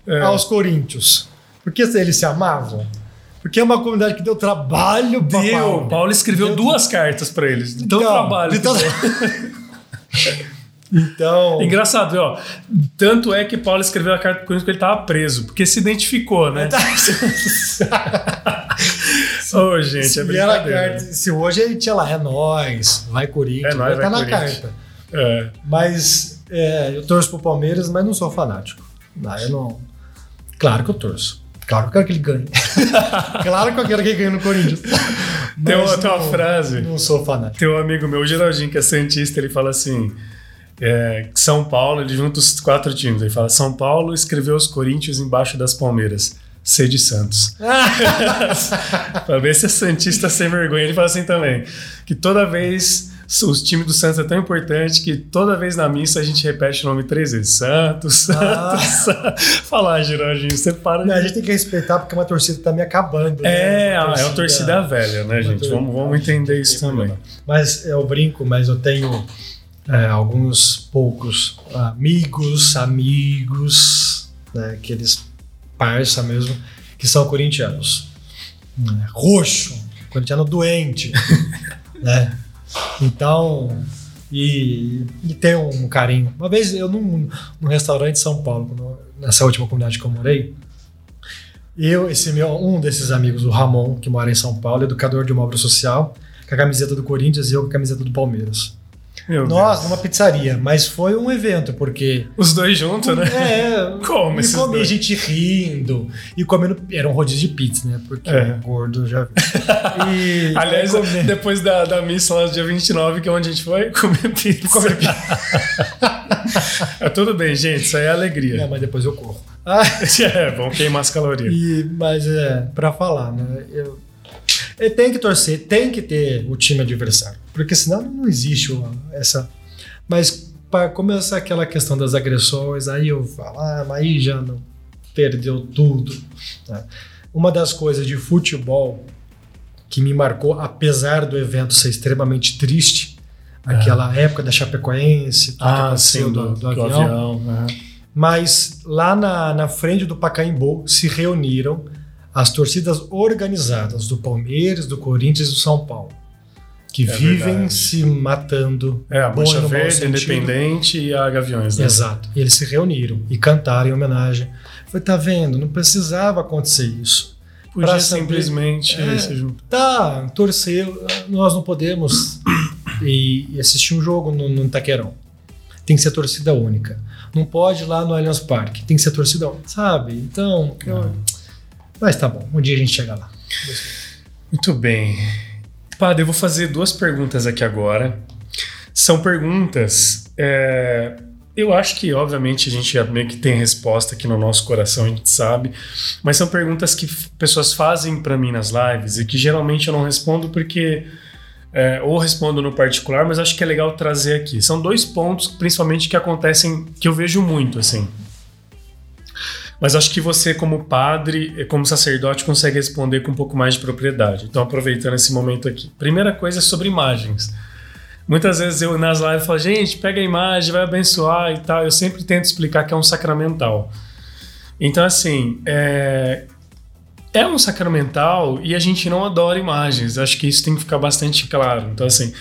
É. aos coríntios? Porque eles se amavam? Porque é uma comunidade que deu trabalho pra Deu. Paulo. Paulo escreveu Deu- duas cartas para eles. De tão Então, trabalho. de que tanto- deu. Então, Engraçado, ó. Tanto é que Paulo escreveu a carta pro Corinthians porque ele tava preso, porque se identificou, né? Ô, gente, é se, a brincadeira. carta, se hoje ele tinha lá, é nós, vai Corinthians, É nóis, vai estar vai na Corinthians. carta. É. Mas é, eu torço pro Palmeiras, mas não sou fanático. Não, eu não. Claro que eu torço. Claro que eu quero que ele ganhe. claro que eu quero que ele ganhe no Corinthians. Tem uma, tem uma não- frase. Não sou fanático. Tem um amigo meu, o Geraldinho, que é Santista, ele fala assim: é, São Paulo, ele junta os quatro times. Ele fala: São Paulo escreveu os Corinthians embaixo das Palmeiras. C de Santos. pra ver se é Santista sem vergonha. Ele fala assim também: que toda vez. Os times do Santos é tão importante que toda vez na missa a gente repete o nome três vezes. Santos, Santos, Ah. Santos. Falar, Geraldinho, você para de Não, a gente tem que respeitar porque uma torcida tá me acabando. né? É, Uma é uma torcida velha, né, gente? torcida- Vamos, vamos entender isso também. Mas eu brinco, mas eu tenho é, alguns poucos amigos, amigos, né, aqueles parça mesmo, que são corintianos. Né, Roxo, corintiano doente, né? Então, e, e tem um carinho. Uma vez eu num, num restaurante em São Paulo, quando- nessa última comunidade que eu morei, eu, esse meu, um desses amigos, o Ramon, que mora em São Paulo, educador de uma obra social, com a camiseta do Corinthians e eu com a camiseta do Palmeiras. Meu Nós, numa pizzaria, mas foi um evento, porque. Deus. Os dois juntos, né? É, Como e esses comi dois? gente rindo e comendo. Era um rodízio de pizza, né? Porque É. gordo já. E, Aliás, comi- depois da, da missa lá do dia 29, que é onde a gente foi, comer pizza. Comer é, tudo bem, gente, isso aí é Não, alegria. mas depois eu corro. Ah, É, vamos queimar as calorias. e, mas é, pra falar, né? Eu, tem que torcer, tem que ter o time adversário. Porque senão não existe essa. Mas para começar aquela questão das agressões, aí eu falo, ah, mas aí já não perdeu tudo. né? Uma das coisas de futebol que me marcou, apesar do evento ser extremamente triste, aquela época da Chapecoense, que Ah, aconteceu sim, do, do avião. aham. Mas lá na, na frente do Pacaembu se reuniram as torcidas organizadas do Palmeiras, do Corinthians e do São Paulo, que É vivem verdade. se matando. É, a Mancha Verde. Independente e a Gaviões, né? Exato. E eles se reuniram e cantaram em homenagem. Foi, tá vendo? Não precisava acontecer isso. Podia Pra simplesmente É. se juntar. Tá, torcer, nós não podemos e, e assistir um jogo no, no Itaquerão. Tem que ser torcida única. Não pode ir lá no Allianz Parque. Tem que ser torcida única, sabe? Então, eu- mas tá bom. Um dia a gente chega lá. Muito bem. Padre, eu vou fazer duas perguntas aqui agora. São perguntas. é, eu acho que, obviamente, a gente meio que tem resposta aqui no nosso coração, a gente sabe. Mas são perguntas que pessoas fazem para mim nas lives e que geralmente eu não respondo porque. é, ou respondo no particular, mas acho que é legal trazer aqui. São dois pontos, principalmente, que acontecem, que eu vejo muito, assim. Mas acho que você, como padre, eh, como sacerdote, consegue responder com um pouco mais de propriedade. Então, aproveitando esse momento aqui. Primeira coisa é sobre imagens. Muitas vezes eu nas lives falo, gente, pega a imagem, vai abençoar e tal. Eu sempre tento explicar que é um sacramental. Então, assim, é, é um sacramental e a gente não adora imagens. Acho que isso tem que ficar bastante claro. Então, assim,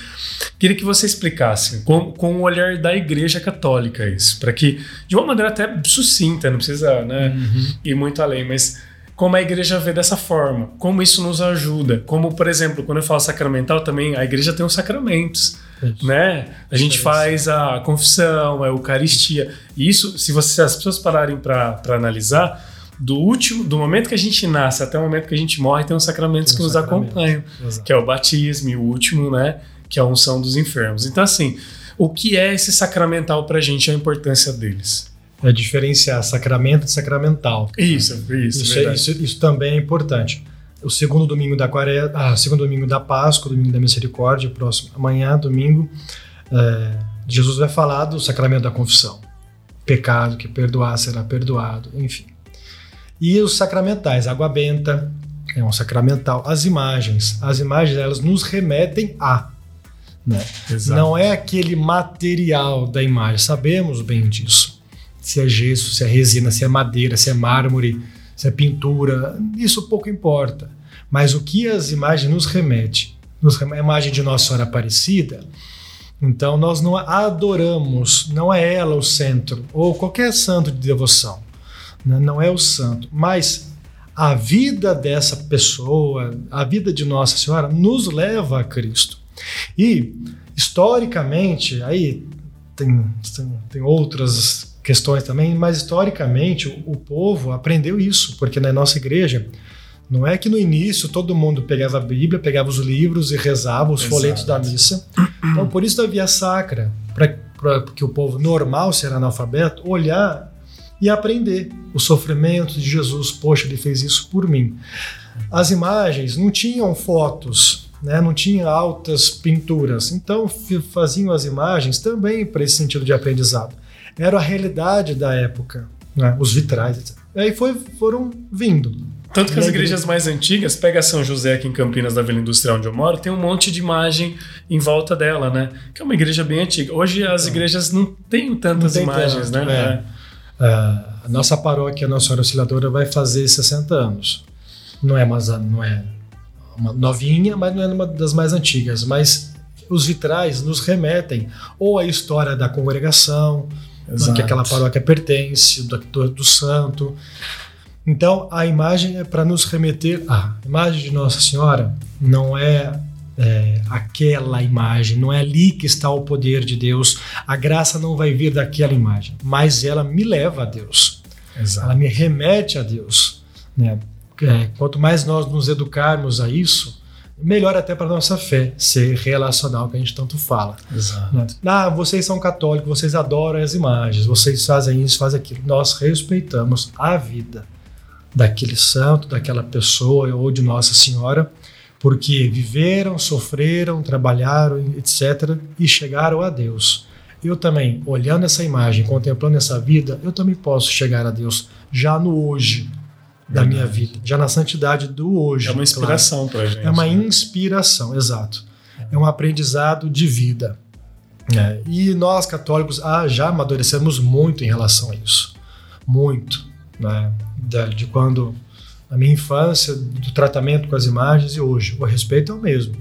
queria que você explicasse com, com o olhar da Igreja Católica isso, para que, de uma maneira até sucinta, não precisa né, uhum. ir muito além, mas como a igreja vê dessa forma, como isso nos ajuda. Como, por exemplo, quando eu falo sacramental também, a igreja tem os sacramentos. Isso. Né? A gente faz a confissão, a Eucaristia. E isso, se, você, se as pessoas pararem para analisar, do último, do momento que a gente nasce até o momento que a gente morre, tem os sacramentos tem que nos acompanham, Exato. que é o batismo e o último, né, que é a unção dos enfermos. Então assim, o que é esse sacramental para a gente, a importância deles? É diferenciar sacramento de sacramental. Isso, isso, isso, é, isso, isso também é importante. O segundo domingo da quaresma, ah, segundo domingo da Páscoa, domingo da Misericórdia, próximo amanhã, domingo, é, Jesus vai falar do sacramento da confissão. Pecado que perdoar será perdoado, enfim. E os sacramentais, água benta, é um sacramental. As imagens, as imagens elas nos remetem a. Né? Não é aquele material da imagem, sabemos bem disso. Se é gesso, se é resina, se é madeira, se é mármore, se é pintura, isso pouco importa. Mas o que as imagens nos remete, nos remete a imagem de Nossa Senhora Aparecida, então nós não adoramos, não é ela o centro, ou qualquer santo de devoção né? não é o santo, mas a vida dessa pessoa, a vida de Nossa Senhora, nos leva a Cristo. E, historicamente, aí tem, tem, tem outras questões também, mas historicamente o, o, povo aprendeu isso, porque na nossa igreja não é que no início todo mundo pegava a Bíblia, pegava os livros e rezava os Exato. folhetos da missa. Então, por isso da via sacra, para que o povo normal, ser analfabeto, olhar e aprender o sofrimento de Jesus. Poxa, ele fez isso por mim. As imagens não tinham fotos, né? não tinham altas pinturas, então faziam as imagens também para esse sentido de aprendizado. Era a realidade da época, né? os vitrais. Etc. E aí foi, foram vindo. Tanto que as igrejas mais antigas, pega São José aqui em Campinas, da Vila Industrial onde eu moro, tem um monte de imagem em volta dela, né? Que é uma igreja bem antiga. Hoje as igrejas não têm tantas não tem imagens, tanto, né? É. Uh, a nossa paróquia, a Nossa Senhora Auxiliadora, vai fazer 60 anos. Não é, mais, não é uma novinha, mas não é uma das mais antigas. Mas os vitrais nos remetem ou à história da congregação, Exato. que aquela paróquia pertence, do, do, do santo. Então, a imagem é para nos remeter. A imagem de Nossa Senhora não é é, aquela imagem, não é ali que está o poder de Deus. A graça não vai vir daquela imagem, mas ela me leva a Deus. Exato. Ela me remete a Deus. Né? É, quanto mais nós nos educarmos a isso, melhor até para nossa fé ser relacional, que a gente tanto fala. Exato. Né? Ah, vocês são católicos, vocês adoram as imagens, vocês fazem isso, fazem aquilo. Nós respeitamos a vida daquele santo, daquela pessoa ou de Nossa Senhora porque viveram, sofreram, trabalharam, etc., e chegaram a Deus. Eu também, olhando essa imagem, contemplando essa vida, eu também posso chegar a Deus já no hoje da Verdade. minha vida, já na santidade do hoje. É uma inspiração claro. para gente. É uma né? inspiração, exato. É um aprendizado de vida. É. E nós católicos ah, já amadurecemos muito em relação a isso. Muito. Né? De, de quando a minha infância, do tratamento com as imagens e hoje. O respeito é o mesmo.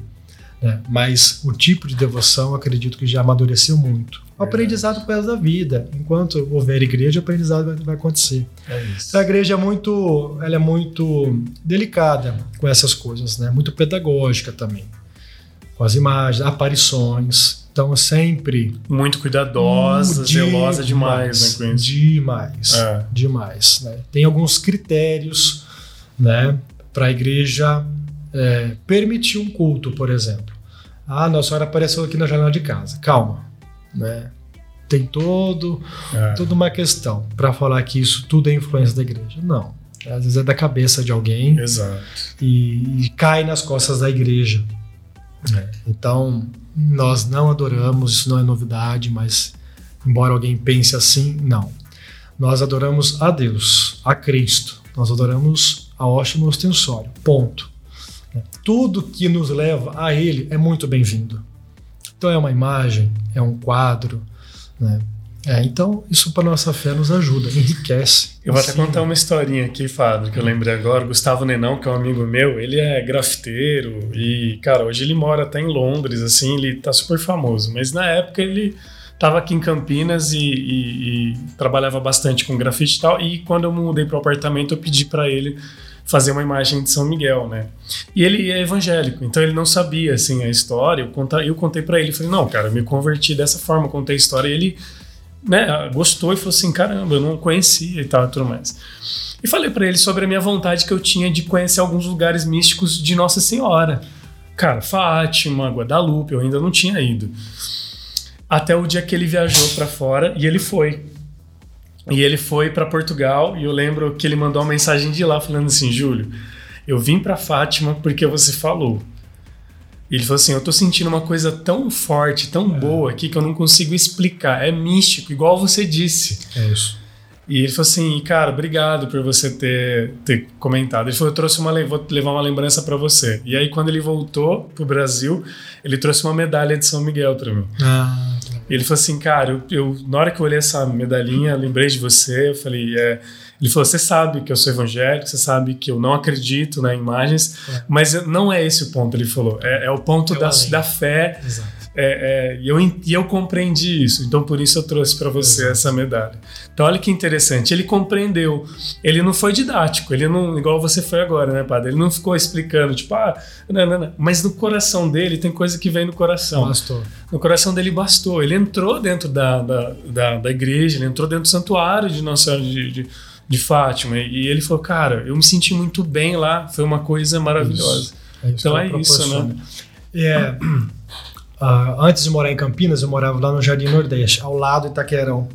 Né? Mas o tipo de devoção, acredito que já amadureceu muito. O aprendizado por da vida. Enquanto houver igreja, o aprendizado vai, acontecer. É isso. A igreja é muito, ela é muito delicada com essas coisas, né? Muito pedagógica também. Com as imagens, aparições. Então, sempre. Muito cuidadosa, uh, zelosa demais, né, Demais. É. Demais. Né? Tem alguns critérios né, para a igreja é, permitir um culto, por exemplo. Ah, Nossa Senhora apareceu aqui na janela de casa. Calma, né? Tem todo, é. toda uma questão para falar que isso tudo é influência da igreja. Não. Às vezes é da cabeça de alguém Exato. E, e cai nas costas da igreja. É. Então, nós não adoramos, isso não é novidade, mas embora alguém pense assim, não. Nós adoramos a Deus, a Cristo. Nós adoramos a ótimo ostensório. Ponto. Tudo que nos leva a ele é muito bem-vindo. Então é uma imagem, é um quadro, né? É, então isso para nossa fé nos ajuda, enriquece. Eu vou até contar uma historinha aqui, Fábio, que eu lembrei agora. O Gustavo Nenão, que é um amigo meu, ele é grafiteiro e, cara, hoje ele mora até em Londres, assim, ele tá super famoso. Mas na época ele tava aqui em Campinas e, e, e trabalhava bastante com grafite e tal. E quando eu mudei pro apartamento, eu pedi para ele fazer uma imagem de São Miguel, né? E ele é evangélico, então ele não sabia assim a história. Eu, conta, eu contei para ele, falei: "Não, cara, eu me converti dessa forma, contei a história". E ele, né, gostou e falou assim: "Caramba, eu não conhecia e tal, tudo mais". E falei para ele sobre a minha vontade que eu tinha de conhecer alguns lugares místicos de Nossa Senhora. Cara, Fátima, Guadalupe, eu ainda não tinha ido. Até o dia que ele viajou para fora e ele foi. E ele foi para Portugal e eu lembro que ele mandou uma mensagem de lá falando assim: Júlio, eu vim para Fátima porque você falou. E ele falou assim: Eu tô sentindo uma coisa tão forte, tão é. boa aqui que eu não consigo explicar. É místico, igual você disse. É isso. E ele falou assim: Cara, obrigado por você ter, ter comentado. Ele falou: Eu trouxe uma, vou levar uma lembrança para você. E aí, quando ele voltou pro Brasil, ele trouxe uma medalha de São Miguel para mim. Ah. E ele falou assim, cara, eu, eu, na hora que eu olhei essa medalhinha, lembrei de você, eu falei, é... Ele falou, você sabe que eu sou evangélico, você sabe que eu não acredito nas né, imagens, é. mas não é esse o ponto, ele falou. É, é o ponto da, da fé. Exato é, é, e, eu, e eu compreendi isso, então por isso eu trouxe para você Exato. essa medalha. Então olha que interessante, ele compreendeu, ele não foi didático, ele não, igual você foi agora, né, padre? Ele não ficou explicando, tipo, ah, não, não, não. mas no coração dele tem coisa que vem no coração. Bastou. No coração dele bastou, ele entrou dentro da, da, da, da igreja, ele entrou dentro do santuário de Nossa Senhora de, de, de Fátima, e ele falou, cara, eu me senti muito bem lá, foi uma coisa maravilhosa. Isso. É isso então é isso, né? É. Uh, antes de morar em Campinas, eu morava lá no Jardim Nordeste, ao lado de Itaquerão.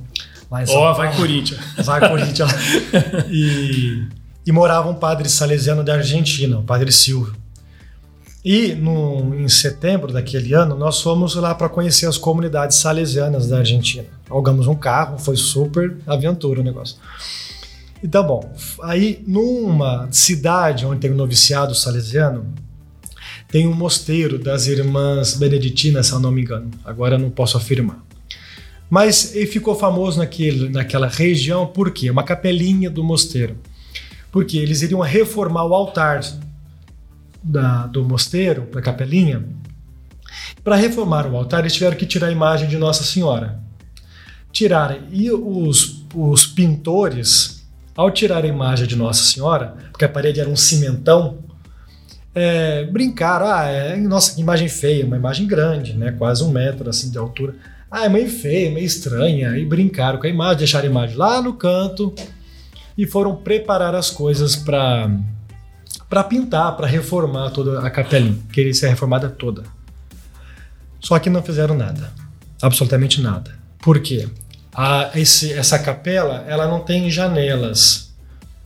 Ó, oh, vai Corinthians. Vai Corinthians. e, e morava um padre salesiano da Argentina, o padre Silvio. E no, em setembro daquele ano, nós fomos lá para conhecer as comunidades salesianas da Argentina. Alugamos um carro, foi super aventura o negócio. Então, bom, aí numa cidade onde tem um noviciado salesiano, tem um mosteiro das irmãs beneditinas, se eu não me engano. Agora não posso afirmar. Mas ele ficou famoso naquele, naquela região por quê? Uma capelinha do mosteiro. Porque eles iriam reformar o altar da, do mosteiro, da capelinha. Para reformar o altar, eles tiveram que tirar a imagem de Nossa Senhora. Tiraram. E os, os pintores, ao tirar a imagem de Nossa Senhora, porque a parede era um cimentão, é, brincaram, ah, é, nossa, que imagem feia, uma imagem grande, né, quase um metro assim de altura. Ah, é meio feia, meio estranha, e brincaram com a imagem, deixaram a imagem lá no canto e foram preparar as coisas para para pintar, para reformar toda a capelinha, queria ser reformada toda. Só que não fizeram nada, absolutamente nada. Por quê? A, esse, essa capela ela não tem janelas,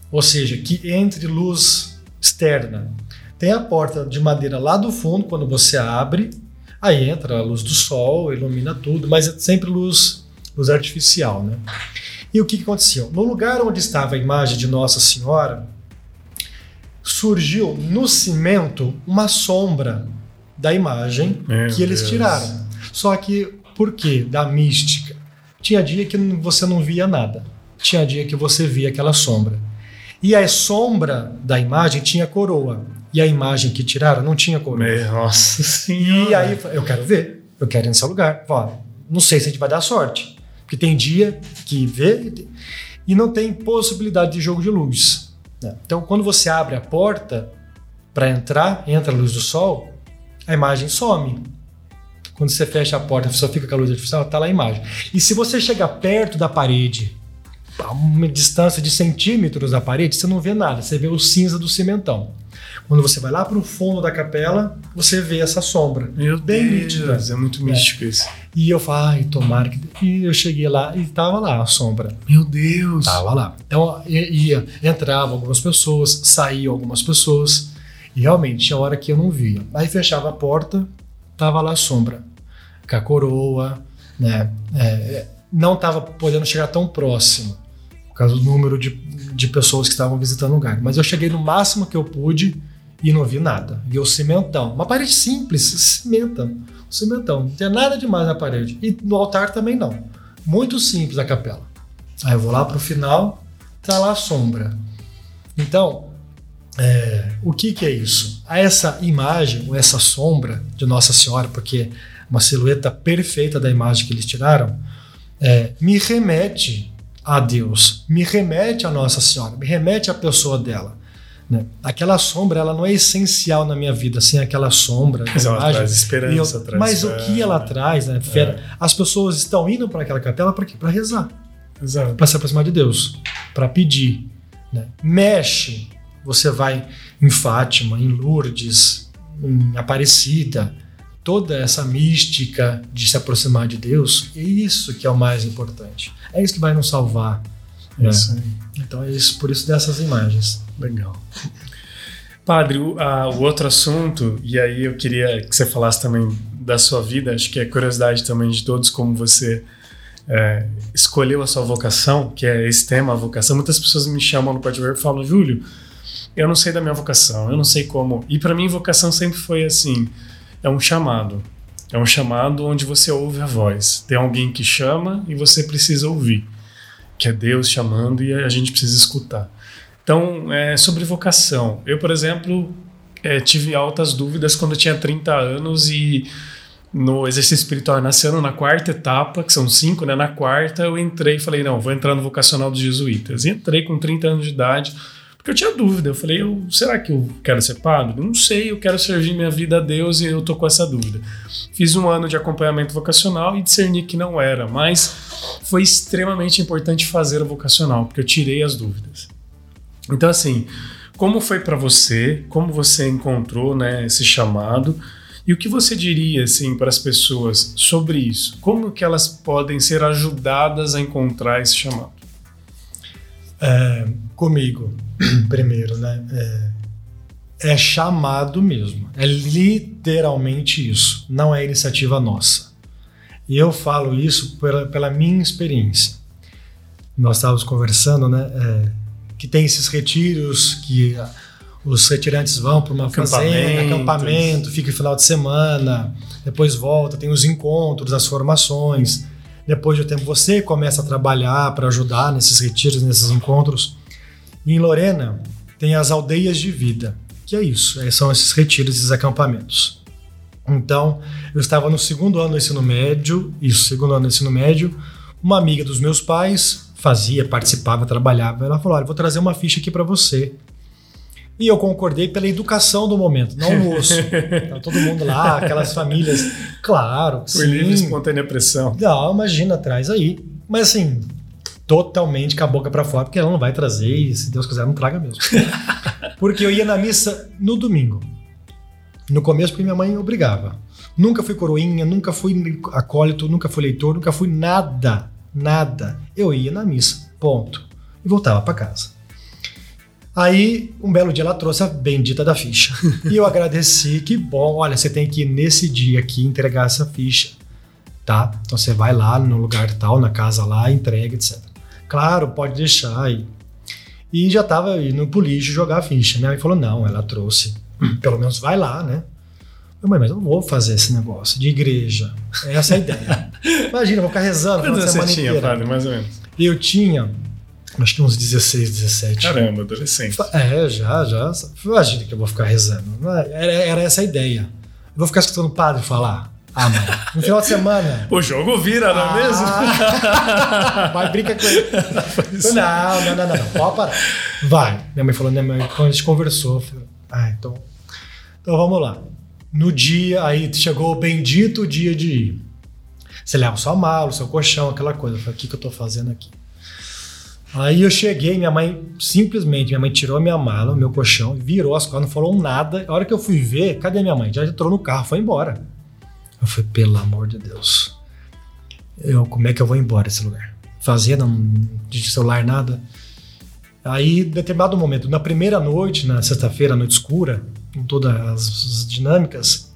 ou seja, que entre luz externa tem a porta de madeira lá do fundo, quando você abre, aí entra a luz do sol, ilumina tudo, mas é sempre luz, luz artificial, né? E o que, que aconteceu? No lugar onde estava a imagem de Nossa Senhora, surgiu no cimento uma sombra da imagem Meu que eles Deus. tiraram. Só que por quê? Da mística. Tinha dia que você não via nada. Tinha dia que você via aquela sombra. E a sombra da imagem tinha coroa e a imagem que tiraram não tinha cor. Nossa senhora. E aí eu quero ver, eu quero ir nesse lugar. Ó, não sei se a gente vai dar sorte, porque tem dia que vê e não tem possibilidade de jogo de luz. Né? Então, quando você abre a porta para entrar, entra a luz do sol, a imagem some. Quando você fecha a porta, só fica com a luz artificial, tá lá a imagem. E se você chegar perto da parede, a uma distância de centímetros da parede, você não vê nada, você vê o cinza do cimentão. Quando você vai lá para o fundo da capela, você vê essa sombra. Meu bem Deus, nítida. é muito místico é. isso. E eu falo, ai, tomara que. E eu cheguei lá e tava lá a sombra. Meu Deus! Tava lá. Então ia, entravam algumas pessoas, saíam algumas pessoas. E realmente tinha hora que eu não via. Aí fechava a porta, tava lá a sombra. Com a coroa, né? É, é não tava podendo chegar tão próximo por causa do número de, de pessoas que estavam visitando o lugar. Mas eu cheguei no máximo que eu pude e não vi nada. Vi o cimentão. Uma parede simples, cimenta. Cimentão. Não tinha nada demais na parede. E no altar também não. Muito simples a capela. Aí eu vou lá pro final, tá lá a sombra. Então, é, o que, que é isso? Essa imagem, ou essa sombra de Nossa Senhora, porque uma silhueta perfeita da imagem que eles tiraram, é, me remete a Deus, me remete a Nossa Senhora, me remete à pessoa dela. Né? Aquela sombra ela não é essencial na minha vida, sem aquela sombra. Mas ela imagem. traz esperança, Eu- traz mas o que ela traz, né? Fé- As pessoas estão indo para aquela capela para quê? Para rezar para se aproximar de Deus, para pedir. Né? Mexe, você vai em Fátima, em Lourdes, em Aparecida, toda essa mística de se aproximar de Deus, é isso que é o mais importante. É isso que vai nos salvar. É né? isso aí. Então é isso, por isso dessas imagens. Legal. Padre, o, a- o outro assunto, e aí eu queria que você falasse também da sua vida, acho que é curiosidade também de todos, como você é, escolheu a sua vocação, que é esse tema, a vocação. Muitas pessoas me chamam no Partiver e falam, Júlio, eu não sei da minha vocação, eu não sei como. E para mim, vocação sempre foi assim: é um chamado. É um chamado onde você ouve a voz. Tem alguém que chama e você precisa ouvir, que é Deus chamando e a gente precisa escutar. Então, é, sobre vocação. Eu, por exemplo, é, tive altas dúvidas quando eu tinha 30 anos e no exercício espiritual nascendo na quarta etapa, que são cinco, né? Na quarta eu entrei e falei, não, vou entrar no vocacional dos jesuítas. E entrei com 30 anos de idade, porque eu tinha dúvida. Eu falei, eu, será que eu quero ser padre? Não sei, eu quero servir minha vida a Deus e eu tô com essa dúvida. Fiz um ano de acompanhamento vocacional e discerni que não era, mas foi extremamente importante fazer o vocacional, porque eu tirei as dúvidas. Então, assim, como foi para você? Como você encontrou né, esse chamado? E o que você diria assim para as pessoas sobre isso? Como que elas podem ser ajudadas a encontrar esse chamado? É, comigo, primeiro, né? É, é chamado mesmo. É literalmente isso. Não é iniciativa nossa. E eu falo isso pela, pela minha experiência. Nós estávamos conversando, né? é, que tem esses retiros que ah, os retirantes vão para uma fazenda, acampamento, fica o final de semana, depois volta, tem os encontros, as formações. Depois de tempo você começa a trabalhar para ajudar nesses retiros, nesses encontros. E em Lorena tem as aldeias de vida, que é isso, é, são esses retiros, esses acampamentos. Então, eu estava no segundo ano do ensino médio, isso, segundo ano do ensino médio, uma amiga dos meus pais fazia, participava, trabalhava, ela falou, olha, vou trazer uma ficha aqui para você. E eu concordei pela educação do momento, não no osso. Tá todo mundo lá, aquelas famílias, claro, livre e sim. espontânea pressão. Não, imagina, traz aí. Mas assim, totalmente com a boca pra fora, porque ela não vai trazer e se Deus quiser não traga mesmo. porque eu ia na missa no domingo. No começo, porque minha mãe obrigava. Nunca fui coroinha, nunca fui acólito, nunca fui leitor, nunca fui nada, nada. Eu ia na missa, ponto. E voltava pra casa. Aí, um belo dia, ela trouxe a bendita da ficha. E eu agradeci, que bom, olha, você tem que ir nesse dia aqui entregar essa ficha tá? Então você vai lá no lugar tal, na casa lá, entrega, etc. Claro, pode deixar aí. E já tava indo pro lixo jogar a ficha, né? Aí falou, não, ela trouxe. Pelo menos vai lá, né? Eu, mãe, mas eu não vou fazer esse negócio de igreja. Essa é a ideia. Imagina, vou ficar rezando Quantos anos você tinha, inteira. padre, mais ou menos? Eu tinha, acho que uns 16, 17. Caramba, adolescente. É, já, já. Imagina que eu vou ficar rezando. Era, era essa a ideia. Eu vou ficar escutando o padre falar. Ah, mãe, no final de semana. O jogo vira, não é mesmo? Ah, Vai, brinca com ele. Não, não, não, não, não. Pode parar. Vai. Minha mãe falou, né, mãe, quando a gente conversou, falei, ah, então. Então vamos lá. No dia, aí chegou o bendito dia de ir. Você leva sua mala, seu colchão, aquela coisa. Eu falei, o que, que eu tô fazendo aqui? Aí eu cheguei, minha mãe, simplesmente, minha mãe tirou minha mala, meu colchão, virou as costas, não falou nada. A hora que eu fui ver, cadê minha mãe? Já entrou no carro, foi embora. Eu falei, pelo amor de Deus. Eu, como é que eu vou embora desse lugar? Fazenda, de celular, nada. Aí, em determinado momento, na primeira noite, na sexta-feira, noite escura, com todas as, as dinâmicas,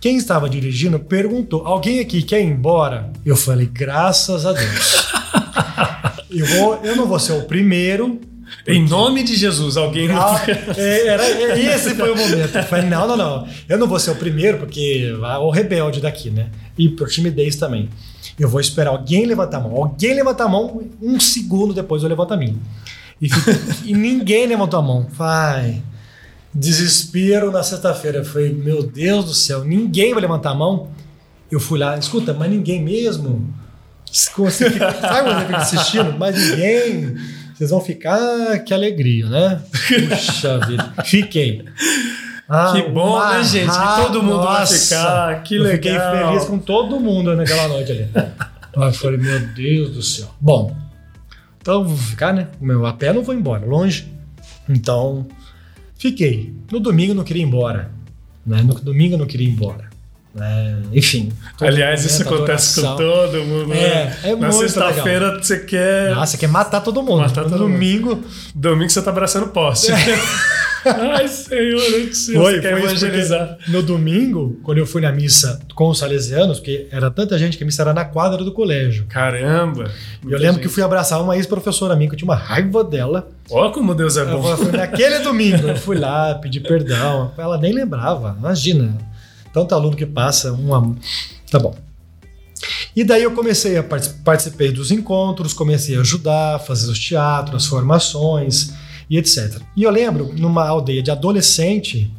quem estava dirigindo perguntou: alguém aqui quer ir embora? Eu falei, graças a Deus. eu, vou, eu não vou ser o primeiro Em nome de Jesus, alguém. Ah, é, era, é, esse foi o momento. Eu falei, não, não, não. Eu não vou ser o primeiro, porque o rebelde daqui, né? E por timidez também. Eu vou esperar alguém levantar a mão. Alguém levantar a mão, um segundo depois eu levanto a minha. E, e ninguém levantou a mão. Vai. Desespero na sexta-feira. Eu falei, meu Deus do céu, ninguém vai levantar a mão. Eu fui lá, escuta, mas ninguém mesmo. Você fica, sabe quando você fica assistindo? Mas ninguém. Vocês vão ficar, que alegria, né? Puxa vida. Fiquei. Ah, Que bom, uma né, gente? Que todo mundo vai Nossa, ficar. Que eu legal. Fiquei feliz com todo mundo naquela noite ali. Eu falei, meu Deus do céu. Bom, então vou ficar, né? O meu a pé não vou embora, longe. Então, fiquei. No domingo eu não queria ir embora. Né? No domingo eu não queria ir embora. Né? Enfim. Aliás, isso acontece com todo mundo. É, né? é Na muito sexta-feira você quer. Ah, você quer matar todo mundo. Matar no todo mundo. domingo. Domingo você tá abraçando poste. Ai, Senhor, eu te sei, Foi, quer foi evangelizar. no domingo, quando eu fui na missa com os salesianos, porque era tanta gente que a missa era na quadra do colégio. Caramba. E eu lembro que fui abraçar uma ex-professora minha, que eu tinha uma raiva dela. Ó, como Deus é Eu bom. fui naquele domingo, eu fui lá, pedi perdão. Ela nem lembrava, imagina. Tanto aluno que passa, um Tá bom. E daí eu comecei a partic- participei dos encontros, comecei a ajudar, fazer os teatros, as formações e etc. E eu lembro, numa aldeia de adolescente,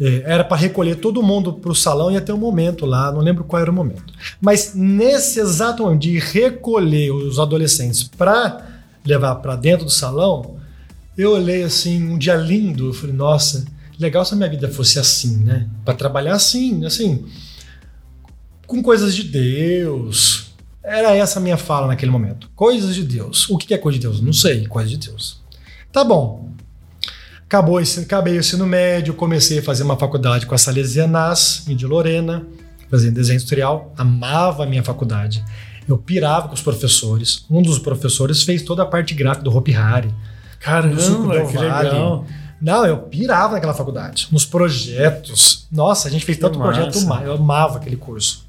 eh, era para recolher todo mundo para o salão e ter um momento lá, não lembro qual era o momento. Mas nesse exato momento de recolher os adolescentes para levar para dentro do salão, eu olhei assim, um dia lindo, eu falei, nossa, legal se a minha vida fosse assim, né? Para trabalhar assim, assim, com coisas de Deus. Era essa a minha fala naquele momento. Coisas de Deus. O que é coisa de Deus? Não sei, coisa de Deus. Tá bom. Acabou esse, acabei o ensino médio, comecei a fazer uma faculdade com a Salesianas, de Lorena, fazendo desenho industrial. Amava a minha faculdade. Eu pirava com os professores. Um dos professores fez toda a parte gráfica do Hopi Hari. do Suco Caramba, do que legal. Não, eu pirava naquela faculdade. Nos projetos. Nossa, a gente fez Que tanto projeto, massa. ma- eu amava aquele curso.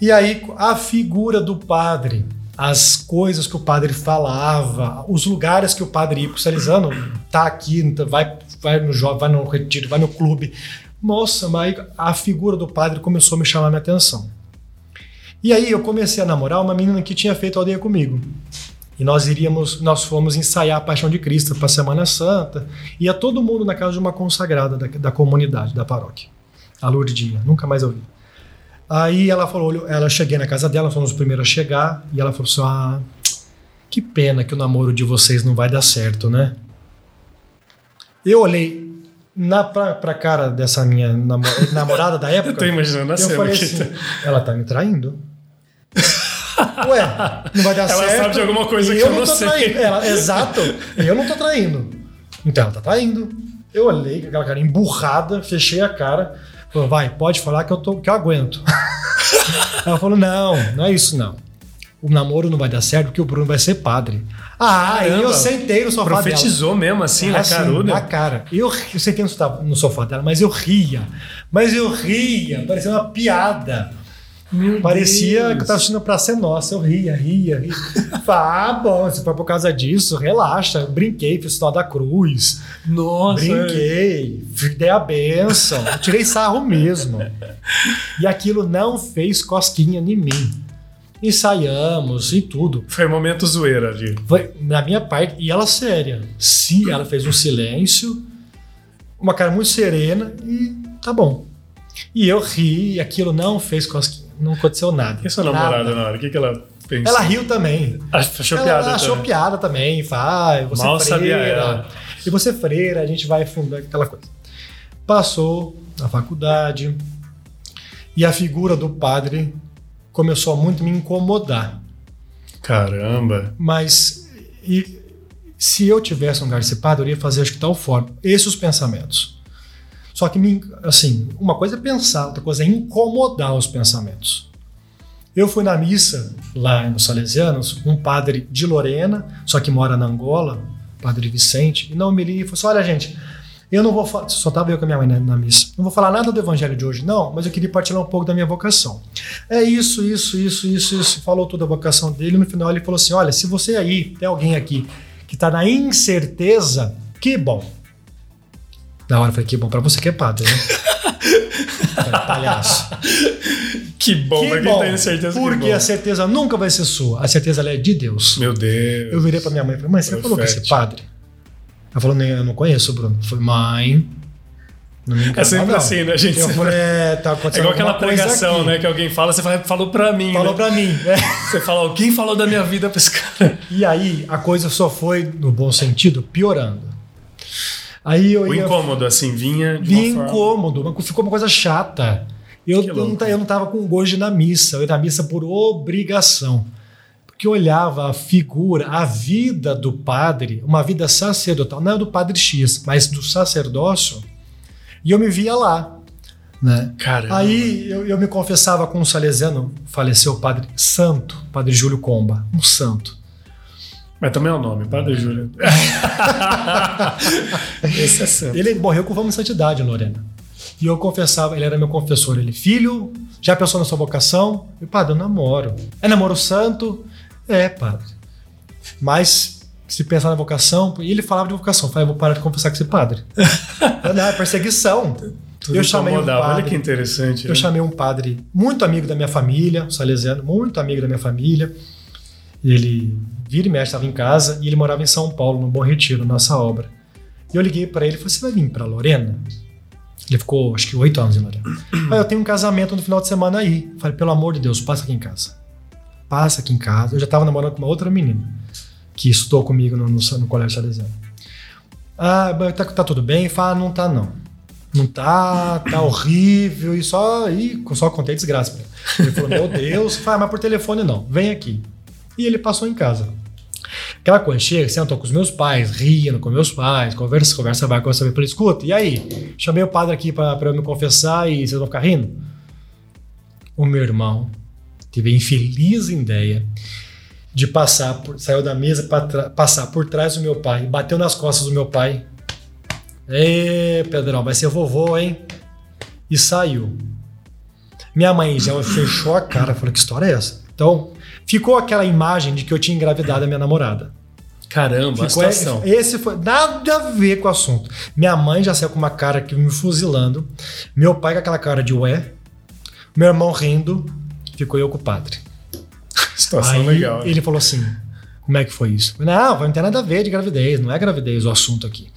E aí, a figura do padre, as coisas que o padre falava, os lugares que o padre ia Salesiano, tá aqui, tá- vai, vai no jovem, vai no retiro, vai no clube. Nossa, mas a figura do padre começou a me chamar a minha atenção. E aí eu comecei a namorar uma menina que tinha feito aldeia comigo. E nós iríamos, nós fomos ensaiar a Paixão de Cristo para a Semana Santa. Ia todo mundo na casa de uma consagrada da, da comunidade, da paróquia. A Lourdinha, nunca mais ouvi. Aí ela falou, ela cheguei na casa dela, fomos os primeiros a chegar, e ela falou assim: "Ah, que pena que o namoro de vocês não vai dar certo, né?" Eu olhei na pra, pra cara dessa minha namo- namorada da época. Eu tô imaginando a Eu cena falei assim, ela tá me traindo? Ué, não vai dar Ela certo. sabe de alguma coisa que eu não tô sei. traindo. Ela, exato. E eu não tô traindo. Então ela tá traindo. Eu olhei com aquela cara emburrada, fechei a cara. Falou, vai, pode falar que eu, tô, que eu aguento. ela falou, não, não é isso não. O namoro não vai dar certo porque o Bruno vai ser padre. Ah, aí Caramba. eu sentei no sofá dela. Profetizou mesmo assim, na Assim, caruda. Na cara. Eu, eu sentei no sofá, no sofá dela, mas eu ria. Mas eu ria. Parecia uma piada. Meu Parecia Deus. que eu tava assistindo pra ser nossa. Eu ria, ria, ria. Ah, bom, se for por causa disso, relaxa. Brinquei, fiz o sinal da cruz. Nossa. Brinquei, dei a benção. Eu tirei sarro mesmo. E aquilo não fez cosquinha em mim. Ensaiamos e tudo. Foi um momento zoeira ali. Foi na minha parte, e ela séria. Se ela fez um silêncio, uma cara muito serena e tá bom. E eu ri, e aquilo não fez cosquinha, não aconteceu nada. E sua Nada. namorada na hora? O que, que ela pensou? Ela riu também. Achou ela piada achou também. piada também. Vai, você Mal freira. sabia ela. E você freira, a gente vai fundar aquela coisa. Passou na faculdade e a figura do padre começou a muito me incomodar. Caramba. Mas e, se eu tivesse um lugar de ser padre, eu iria fazer acho que tal forma. Esses os pensamentos. Só que, assim, uma coisa é pensar, outra coisa é incomodar os pensamentos. Eu fui na missa lá nos Salesianos, um padre de Lorena, só que mora na Angola, padre Vicente, e não me li e falou assim: olha, gente, eu não vou falar, só estava eu com a minha mãe na, na missa, não vou falar nada do evangelho de hoje, não, mas eu queria partilhar um pouco da minha vocação. É isso, isso, isso, isso, isso. Falou toda a vocação dele. No final ele falou assim: olha, se você aí, tem alguém aqui que está na incerteza, que bom. Na hora eu falei, que bom pra você que é padre, né? falei, palhaço. Que bom, Que quem bom, tem certeza que porque bom. a certeza nunca vai ser sua. A certeza é de Deus. Meu Deus. Eu virei pra minha mãe e falei, mãe, você falou que esse fértil. padre? Ela falou, "Nem- eu não conheço o Bruno. Eu falei, mãe, não me engana, É sempre não. assim, né, gente? Eu falei, é, tá É acontecendo igual aquela pregação, né? Que alguém fala, você fala, falou pra mim. Falou né? pra mim. é. Você fala, alguém falou da minha vida pra esse cara. E aí, a coisa só foi, no bom sentido, piorando. Aí eu O ia... incômodo, assim, vinha de Vinha uma forma... incômodo, mas ficou uma coisa chata. Eu, eu, não, eu não tava com gosto na missa, eu ia na missa por obrigação. Porque eu olhava a figura, a vida do padre, uma vida sacerdotal, não é do padre X, mas do sacerdócio, e eu me via lá. Né? Caramba. Aí eu, eu me confessava com um salesiano, faleceu o padre santo, padre Júlio Comba, um santo. Mas também é o nome, Padre Júlio. Esse é santo. Ele morreu com fama de santidade, Lorena. E eu confessava, ele era meu confessor. Ele, filho, já pensou na sua vocação? Eu, padre, eu namoro. É namoro santo? É, padre. Mas se pensar na vocação, e ele falava de vocação, eu falei, eu vou parar de confessar com esse padre. Eu, Não, é perseguição. Tudo eu chamei um incomodava. Olha padre. que interessante. Eu né? chamei um padre muito amigo da minha família, um salesiano, muito amigo da minha família. Ele vira e mexe, estava em casa e ele morava em São Paulo, no Bom Retiro, nossa obra. E eu liguei para ele e falei: Você vai vir para Lorena? Ele ficou, acho que, oito anos em Lorena. Aí eu tenho um casamento no final de semana aí. Falei: Pelo amor de Deus, passa aqui em casa. Passa aqui em casa. Eu já estava namorando com uma outra menina que estudou comigo no, no, no colégio salesiano. Ah, tá, tá tudo bem? Fala: Não tá, não. Não tá, tá horrível e só, e só contei desgraça pra ele. Ele falou, meu Deus, fala, mas por telefone não, vem aqui. E ele passou em casa. Aquela coisa, chega, com os meus pais, rindo com meus pais, conversa, conversa vai, conversa vai. Escuta, e aí? Chamei o padre aqui pra eu me confessar e vocês vão ficar rindo? O meu irmão teve a infeliz ideia de passar, por, saiu da mesa para passar por trás do meu pai, bateu nas costas do meu pai. Ê, Pedrão, vai ser vovô, hein? E saiu. Minha mãe já fechou a cara, falou: que história é essa? Então, ficou aquela imagem de que eu tinha engravidado a minha namorada. Caramba, a Ficou situação. esse foi nada a ver com o assunto. Minha mãe já saiu com uma cara que me fuzilando. Meu pai com aquela cara de ué. Meu irmão rindo. Ficou eu com o padre. Situação Aí legal. ele falou assim: como é que foi isso? Não, não tem nada a ver de gravidez, não é gravidez o assunto aqui.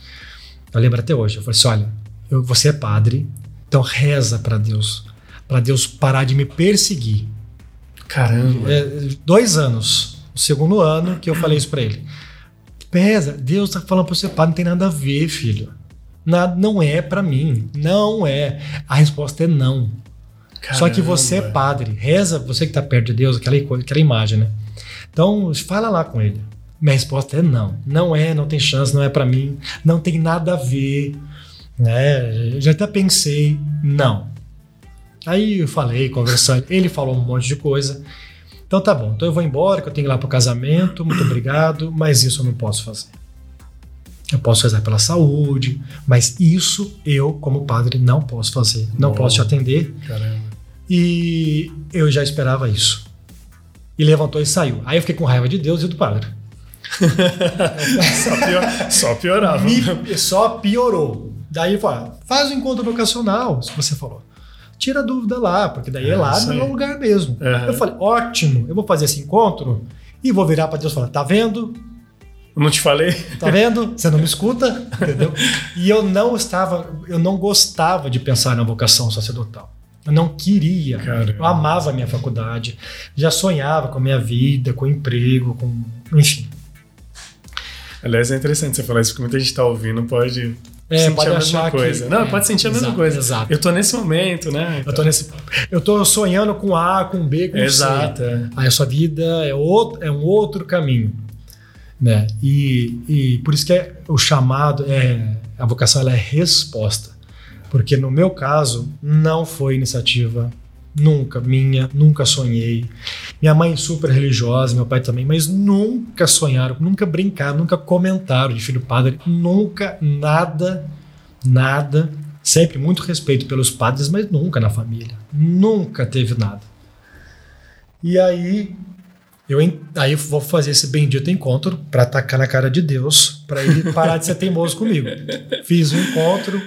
Eu lembro até hoje. Eu falei assim: olha, eu- você é padre, então reza para Deus, para Deus parar de me perseguir. Caramba. É, dois anos, o segundo ano que eu falei isso para ele. Pesa, Deus tá falando para você, padre, não tem nada a ver, filho. Nada, não é para mim, não é. A resposta é não. Só que você é Caramba. padre, reza, você que está perto de Deus, aquela, aquela imagem, né? Então, fala lá com ele. Minha resposta é não. Não é, não tem chance, não é para mim, não tem nada a ver. Né? Já até pensei, não. Aí eu falei, conversando, ele falou um monte de coisa. Então tá bom, então eu vou embora, que eu tenho que ir lá pro casamento, muito obrigado, mas isso eu não posso fazer. Eu posso rezar pela saúde, mas isso eu, como padre, não posso fazer. Não posso te atender. Caramba. E eu já esperava isso. E levantou e saiu. Aí eu fiquei com raiva de Deus e do padre. Só, pior, só piorava. Me- só piorou. Daí eu falei, ah, faz o encontro vocacional, se você falou. Tira a dúvida lá, porque daí é, É, lá no meu lugar mesmo. Aham. Eu falei, ótimo, eu vou fazer esse encontro e vou virar para Deus e falar, tá vendo? Não te falei? Tá vendo? Você não me escuta? Entendeu? E eu não estava, eu não gostava de pensar na vocação sacerdotal. Eu não queria. Caramba. Eu amava a minha faculdade, já sonhava com a minha vida, com o emprego, com. Enfim. Aliás, é interessante você falar isso, porque muita gente tá ouvindo, pode É, sentir pode a mesma achar que- coisa. Não, é, pode sentir a mesma exato, coisa. exato. Eu tô nesse momento, né? Eu tô nesse. Eu tô sonhando com A, com B, com Exato. C. é. Aí a sua vida é, outro, é um outro caminho. Né? E, e por isso que é, o chamado, é, a vocação ela é resposta. Porque no meu caso, não foi iniciativa nunca minha, nunca sonhei. Minha mãe super religiosa, meu pai também, mas nunca sonharam, nunca brincaram, nunca comentaram de filho padre, nunca nada, nada. Sempre muito respeito pelos padres, mas nunca na família. Nunca teve nada. E aí Eu, aí eu vou fazer esse bendito encontro para atacar na cara de Deus, para ele parar de ser teimoso comigo. Fiz o encontro,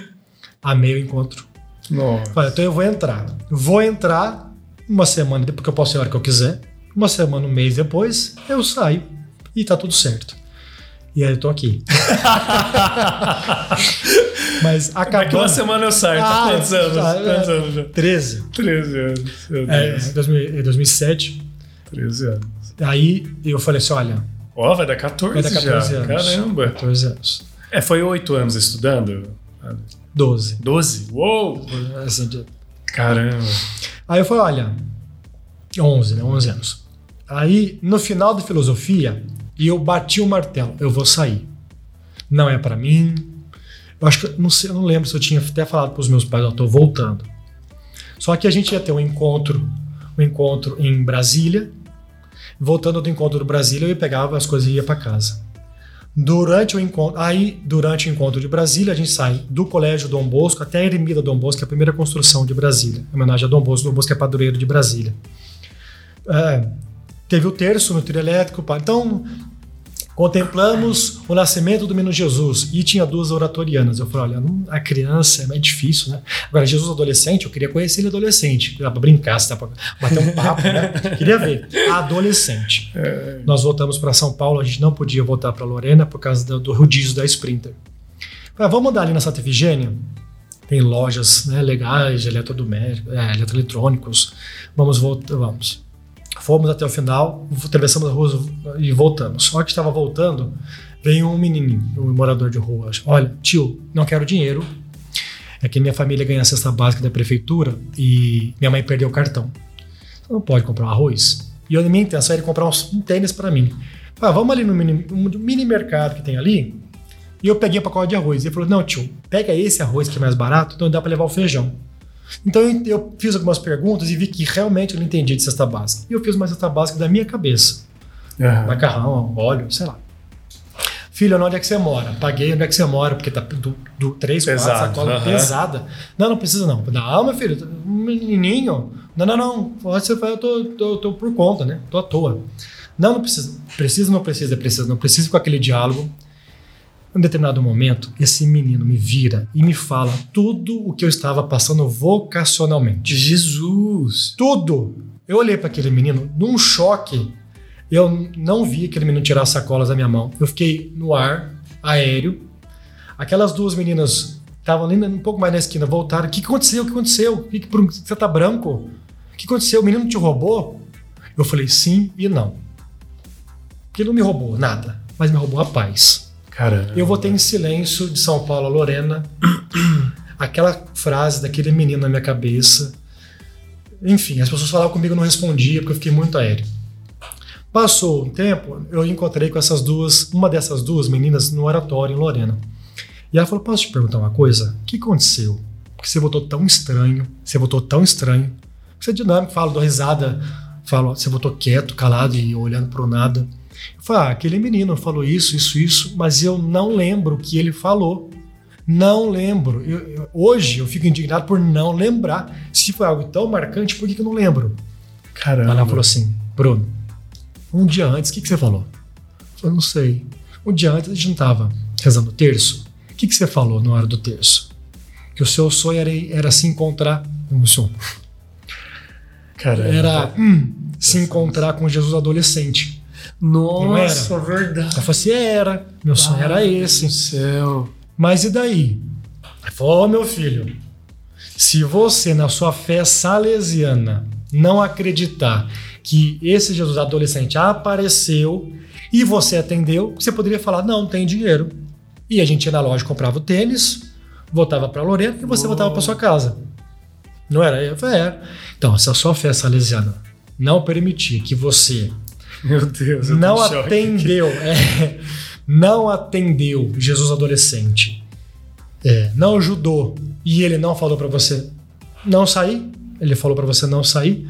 amei o encontro. Nossa. Falei, então eu vou entrar. Vou entrar uma semana depois, porque eu posso ir a hora que eu quiser. Uma semana, um mês depois, eu saio e tá tudo certo. E aí eu tô aqui. Mas Daqui acabou. uma semana eu saio. Tá Ah, quantos anos? tá, Quantos é. anos já? 13. 13 anos. É, Deus. 2000 é 2007. 13 anos. Aí eu falei assim: olha, Ó, vai dar 14, vai dar 14 já. anos. Caramba. 14 anos. É, foi 8 anos estudando? 12. 12? Uou! Assim, Caramba. Aí eu falei: olha, 11, né? 11 anos. Aí, no final da filosofia, eu bati o martelo: eu vou sair. Não é pra mim. Eu acho que, não sei, eu não lembro se eu tinha até falado pros meus pais: eu tô voltando. Só que a gente ia ter um encontro, um encontro em Brasília. Voltando do encontro do Brasília, eu pegava as coisas e ia para casa. Durante o encontro, aí durante o encontro de Brasília, a gente sai do Colégio Dom Bosco até a Eremida Dom Bosco, que é a primeira construção de Brasília, em homenagem a Dom Bosco, Dom Bosco é padroeiro de Brasília. É, teve o terço no trio elétrico, então contemplamos o nascimento do menino Jesus e tinha duas oratorianas. Eu falei, olha, não- a criança é mais difícil, né? Agora, Jesus adolescente, eu queria conhecer ele adolescente. Dá pra brincar, se dá pra bater um papo, né? Queria ver. Adolescente. Nós voltamos para São Paulo, a gente não podia voltar para Lorena por causa do, do rodízio da Sprinter. Falei, ah, vamos andar ali na Santa Efigênia? Tem lojas né, legais eletrodomésticos, é, eletroeletrônicos. Vamos voltar, vamos. Fomos até o final, atravessamos a rua e voltamos. Só que estava voltando, veio um menininho, um morador de rua. Olha, tio, não quero dinheiro. É que minha família ganha a cesta básica da prefeitura e minha mãe perdeu o cartão. Você não pode comprar arroz? E a minha intenção era comprar uns- um tênis para mim. Ah, vamos ali no mini, um mini mercado que tem ali. E eu peguei um pacote de arroz. Ele falou: Não, tio, pega esse arroz que é mais barato, então dá para levar o feijão. Então eu, eu fiz algumas perguntas e vi que realmente eu não entendi de cesta básica. E eu fiz uma cesta básica da minha cabeça. Aham. Macarrão, óleo, sei lá. Filho, onde é que você mora? Paguei onde é que você mora, porque tá do, do três, quatro Pesado, sacola aham. pesada. Não, não precisa não. Não, meu filho, um menininho. Não, não, não. Você vai, eu tô, tô, tô por conta, né? Tô à toa. Não, não precisa. Precisa, não precisa, precisa. Não precisa com aquele diálogo. Em um determinado momento, esse menino me vira e me fala tudo o que eu estava passando vocacionalmente. Jesus! Tudo! Eu olhei para aquele menino num choque. Eu não vi aquele menino tirar as sacolas da minha mão. Eu fiquei no ar, aéreo. Aquelas duas meninas estavam ali um pouco mais na esquina, voltaram. O que aconteceu? O que aconteceu? O que você tá branco? O que aconteceu? O menino te roubou? Eu falei sim e não. Porque ele não me roubou nada, mas me roubou a paz. Caramba. Eu votei em silêncio de São Paulo a Lorena. Aquela frase daquele menino na minha cabeça. Enfim, as pessoas falavam comigo, eu não respondia, porque eu fiquei muito aéreo. Passou um tempo, eu encontrei com essas duas, uma dessas duas meninas no oratório em Lorena. E ela falou: Posso te perguntar uma coisa? O que aconteceu? Porque você votou tão estranho, você votou tão estranho. Você é dinâmico, fala, dou risada, falo, você votou quieto, calado e olhando pro nada. Eu falo, ah, aquele menino falou isso, isso, isso, mas eu não lembro o que ele falou. Não lembro. Eu- eu- hoje eu fico indignado por não lembrar. Se foi algo tão marcante, por que, que eu não lembro? Caramba. Ela falou assim, Bruno, um dia antes, o que, que você falou? Eu falei, não sei. Um dia antes a gente não estava rezando o terço. O que, que você falou na hora do terço? Que o seu sonho era, era se encontrar. O seu Caramba. era hum, se encontrar com Jesus adolescente. Nossa, Não verdade. Ela falou assim: era, meu sonho era Ai, esse. do céu. Mas e daí? Ele falou, "Ô, meu filho, se você, na sua fé salesiana, não acreditar que esse Jesus adolescente apareceu e você atendeu, você poderia falar, não, não tem dinheiro. E a gente ia na loja, comprava o tênis, voltava para Lorena e você Oh. voltava para sua casa. Não era? Eu falei, era. Então, se a sua fé salesiana não permitir que você Meu Deus, eu não atendeu, é, não atendeu Jesus adolescente, é, não ajudou e ele não falou pra você não sair, ele falou pra você não sair,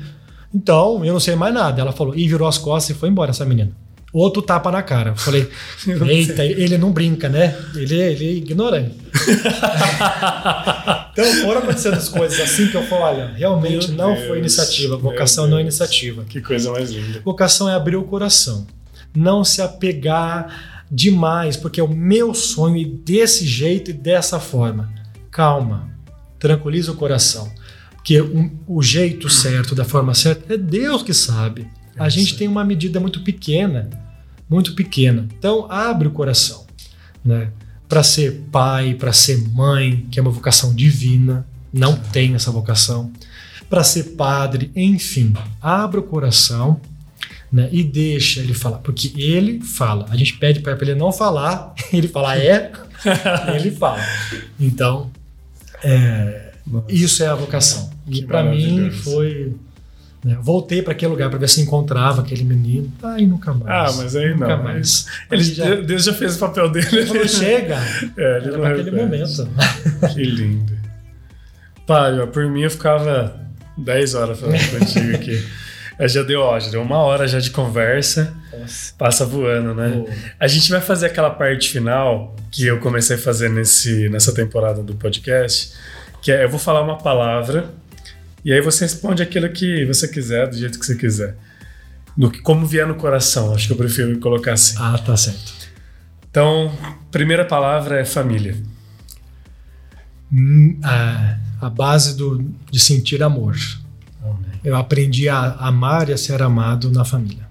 então eu não sei mais nada. Ela falou e virou as costas e foi embora essa menina. Outro tapa na cara. Falei, eita, ele não brinca, né? Ele, ele é ignorante. então foram acontecendo as coisas assim que eu falo, olha, realmente Meu não Deus, foi iniciativa. Vocação não é iniciativa. Que coisa mais linda. Vocação é abrir o coração. Não se apegar demais, porque é o meu sonho e desse jeito e dessa forma. Calma. Tranquiliza o coração. Porque o, o jeito certo, da forma certa, é Deus que sabe. A É gente tem uma medida muito pequena. Muito pequena. Então, abre o coração. Né? Para ser pai, para ser mãe, que é uma vocação divina. Não tem essa vocação. Para ser padre, enfim. Abra o coração né, e deixa ele falar, porque ele fala. A gente pede para ele não falar, ele fala é, ele fala. Então, é, isso é a vocação. E Que para mim foi. Né, voltei para aquele lugar para ver se encontrava aquele menino. Aí nunca mais. Ah, mas aí nunca não, mais. Ele, já, Deus já fez o papel dele. ele falou, chega. É, ele Era não para aquele repete. momento. Que lindo. Pai, ó, por mim eu ficava 10 horas falando contigo aqui. É, já deu, ó, já deu uma hora já de conversa. Passa voando, né? Pô, A gente vai fazer aquela parte final que eu comecei a fazer nesse, nessa temporada do podcast, que é eu vou falar uma palavra e aí você responde aquilo que você quiser, do jeito que você quiser. No, como vier no coração, acho que eu prefiro colocar assim. Ah, tá certo. Então, primeira palavra é família. Hum, A, a base do, de sentir amor. Eu aprendi a amar e a ser amado na família.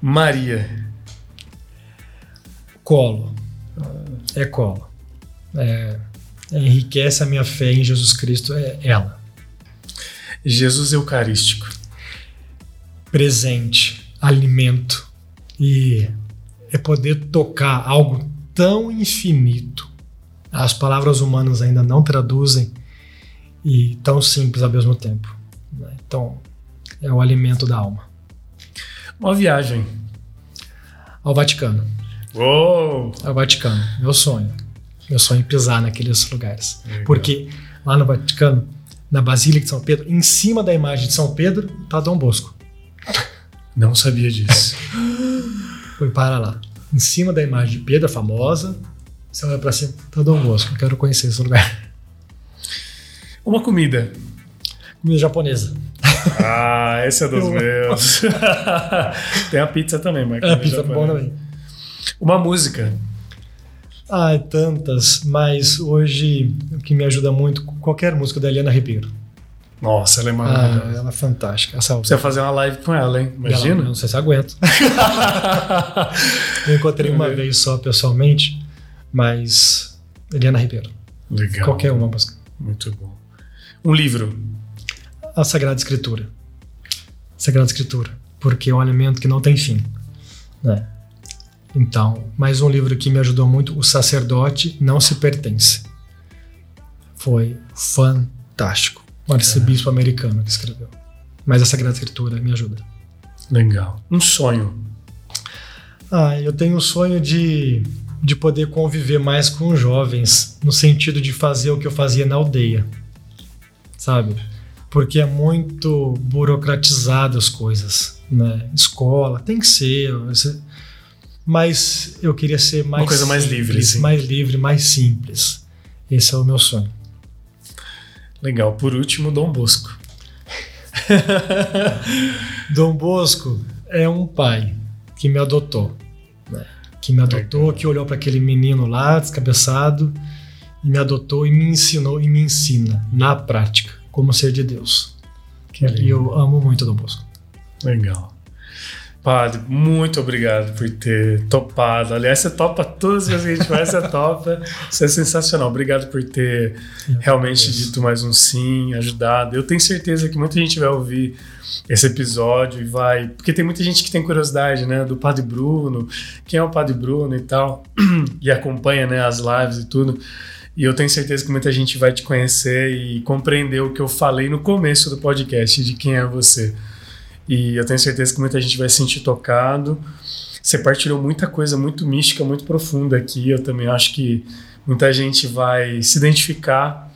Maria. Colo. É colo. É, enriquece a minha fé em Jesus Cristo, é ela. Jesus Eucarístico. Presente, alimento. E é poder tocar algo tão infinito. As palavras humanas ainda não traduzem e tão simples ao mesmo tempo. né? Então, é o alimento da alma. Uma viagem. Ao Vaticano. Uou! Ao Vaticano. Meu sonho. Meu sonho é pisar naqueles lugares. Legal. Porque lá no Vaticano, na Basílica de São Pedro, em cima da imagem de São Pedro, tá Dom Bosco. Não sabia disso. Foi para lá. Em cima da imagem de Pedro, a famosa, você olha pra cima, tá Dom Bosco. Quero conhecer esse lugar. Uma comida. Comida japonesa. Ah, esse é dos Eu- meus. Tem a pizza também, mas É, pizza bom também. Uma música. Ah, tantas, mas hoje o que me ajuda muito, qualquer música da Eliana Ribeiro. Nossa, ela é Ah, maravilhosa. ela é fantástica. Essa Você vai fazer uma live com ela, hein? Ela- Imagina? não sei se aguento. Eu encontrei uma vez só pessoalmente, mas Eliana Ribeiro. Legal. Qualquer uma música. Muito bom. Um livro. A Sagrada Escritura. Sagrada Escritura. Porque é um alimento que não tem fim. né? Então, mais um livro que me ajudou muito, O Sacerdote Não Se Pertence. Foi fantástico. Um arcebispo americano que escreveu. Mas a Sagrada Escritura me ajuda. Legal. Um sonho. Ah, eu tenho o sonho de, de poder conviver mais com os jovens, no sentido de fazer o que eu fazia na aldeia, sabe? Porque é muito burocratizado as coisas, né? Escola, tem que ser, você- mas eu queria ser mais coisa mais livre, assim. mais livre, mais simples. Esse é o meu sonho. Legal. Por último, Dom Bosco. Dom Bosco é um pai que me adotou, né? que me adotou, que olhou para aquele menino lá, descabeçado, e me adotou e me ensinou e me ensina na prática como ser de Deus. Que E lindo. eu amo muito Dom Bosco. Legal. Padre, muito obrigado por ter topado. Aliás, você topa todas as vezes que a gente vai, você topa. Isso é sensacional. Obrigado por ter realmente agradeço. dito mais um sim, ajudado. Eu tenho certeza que muita gente vai ouvir esse episódio e vai. Porque tem muita gente que tem curiosidade, né? Do Padre Bruno, quem é o Padre Bruno e tal, e acompanha né, as lives e tudo. E eu tenho certeza que muita gente vai te conhecer e compreender o que eu falei no começo do podcast de quem é você. E eu tenho certeza que muita gente vai se sentir tocado. Você partilhou muita coisa muito mística, muito profunda aqui. Eu também acho que muita gente vai se identificar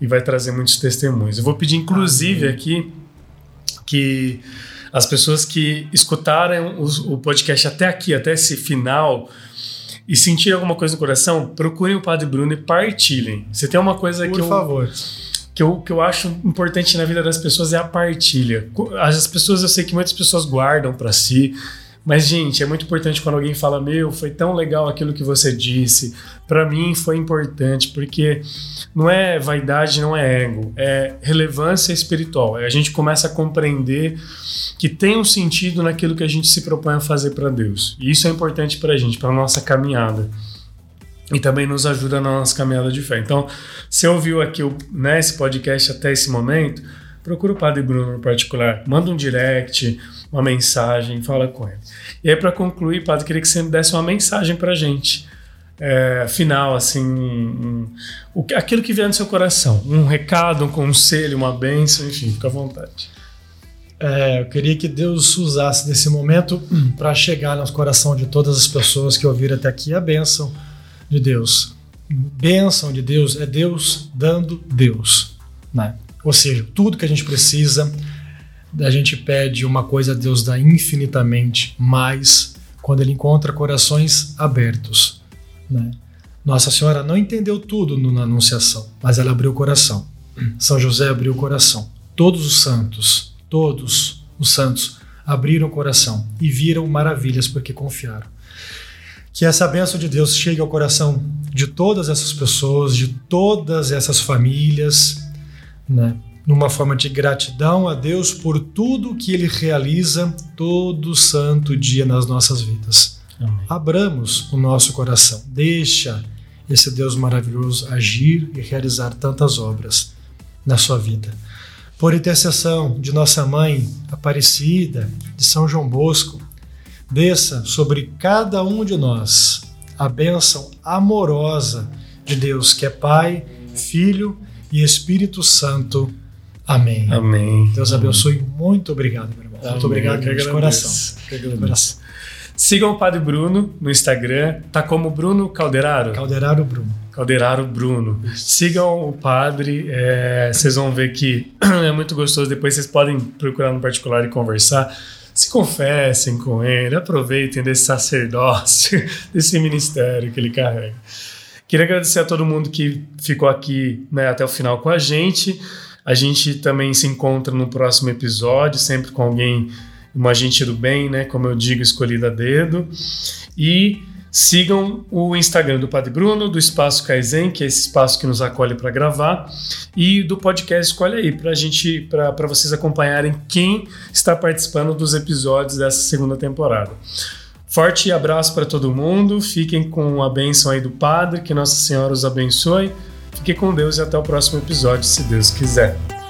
e vai trazer muitos testemunhos. Eu vou pedir, inclusive, aqui que As pessoas que escutaram o, o podcast até aqui, até esse final, e sentiram alguma coisa no coração, procurem o Padre Bruno e partilhem. Você tem uma coisa Por que eu, favor. Que, eu, que eu acho importante na vida das pessoas é a partilha. As pessoas, eu sei que muitas pessoas guardam para si, mas, gente, é muito importante quando alguém fala: Meu, foi tão legal aquilo que você disse. Para mim foi importante, porque não é vaidade, não é ego, é relevância espiritual. A gente começa a compreender que tem um sentido naquilo que a gente se propõe a fazer para Deus. E isso é importante para a gente, para nossa caminhada. E também nos ajuda na nossa caminhada de fé. Então, se ouviu aqui né, esse podcast até esse momento, procura o Padre Bruno no particular, manda um direct uma mensagem, fala com ele. E aí, para concluir, Padre, queria que você desse uma mensagem para a gente. É, final, assim, um, um, aquilo que vier no seu coração. Um recado, um conselho, uma bênção, enfim, fica à vontade. É, eu queria que Deus usasse desse momento para chegar no coração de todas as pessoas que ouviram até aqui a bênção de Deus. Bênção de Deus é Deus dando Deus. Né? Ou seja, tudo que a gente precisa a gente pede uma coisa, Deus dá infinitamente mais quando Ele encontra corações abertos. Né? Nossa Senhora não entendeu tudo na Anunciação, mas ela abriu o coração. São José abriu o coração. Todos os santos, todos os santos abriram o coração e viram maravilhas porque confiaram. Que essa bênção de Deus chegue ao coração de todas essas pessoas, de todas essas famílias, né? numa forma de gratidão a Deus por tudo que Ele realiza todo santo dia nas nossas vidas. Amém. Abramos o nosso coração, deixa esse Deus maravilhoso agir e realizar tantas obras na sua vida. Por intercessão de nossa mãe Aparecida, de São João Bosco, desça sobre cada um de nós a bênção amorosa de Deus, que é Pai, Filho e Espírito Santo. Amém. Amém. Deus abençoe. Muito obrigado, meu irmão. Amém. Muito obrigado de coração. de coração. Sigam o Padre Bruno no Instagram. Tá como Bruno Calderaro? Calderaro Bruno. Calderaro Bruno. Sigam o Padre. É, vocês vão ver que é muito gostoso. Depois vocês podem procurar no particular e conversar. Se confessem com ele. Aproveitem desse sacerdócio, desse ministério que ele carrega. Queria agradecer a todo mundo que ficou aqui né, até o final com a gente. A gente também se encontra no próximo episódio, sempre com alguém, uma gente do bem, né? Como eu digo, escolhida a dedo. E sigam o Instagram do Padre Bruno, do Espaço Kaizen, que é esse espaço que nos acolhe para gravar, e do podcast Escolhe aí, para gente, para vocês acompanharem quem está participando dos episódios dessa segunda temporada. Forte abraço para todo mundo, fiquem com a bênção aí do Padre, que Nossa Senhora os abençoe. Fique com Deus e até o próximo episódio, se Deus quiser.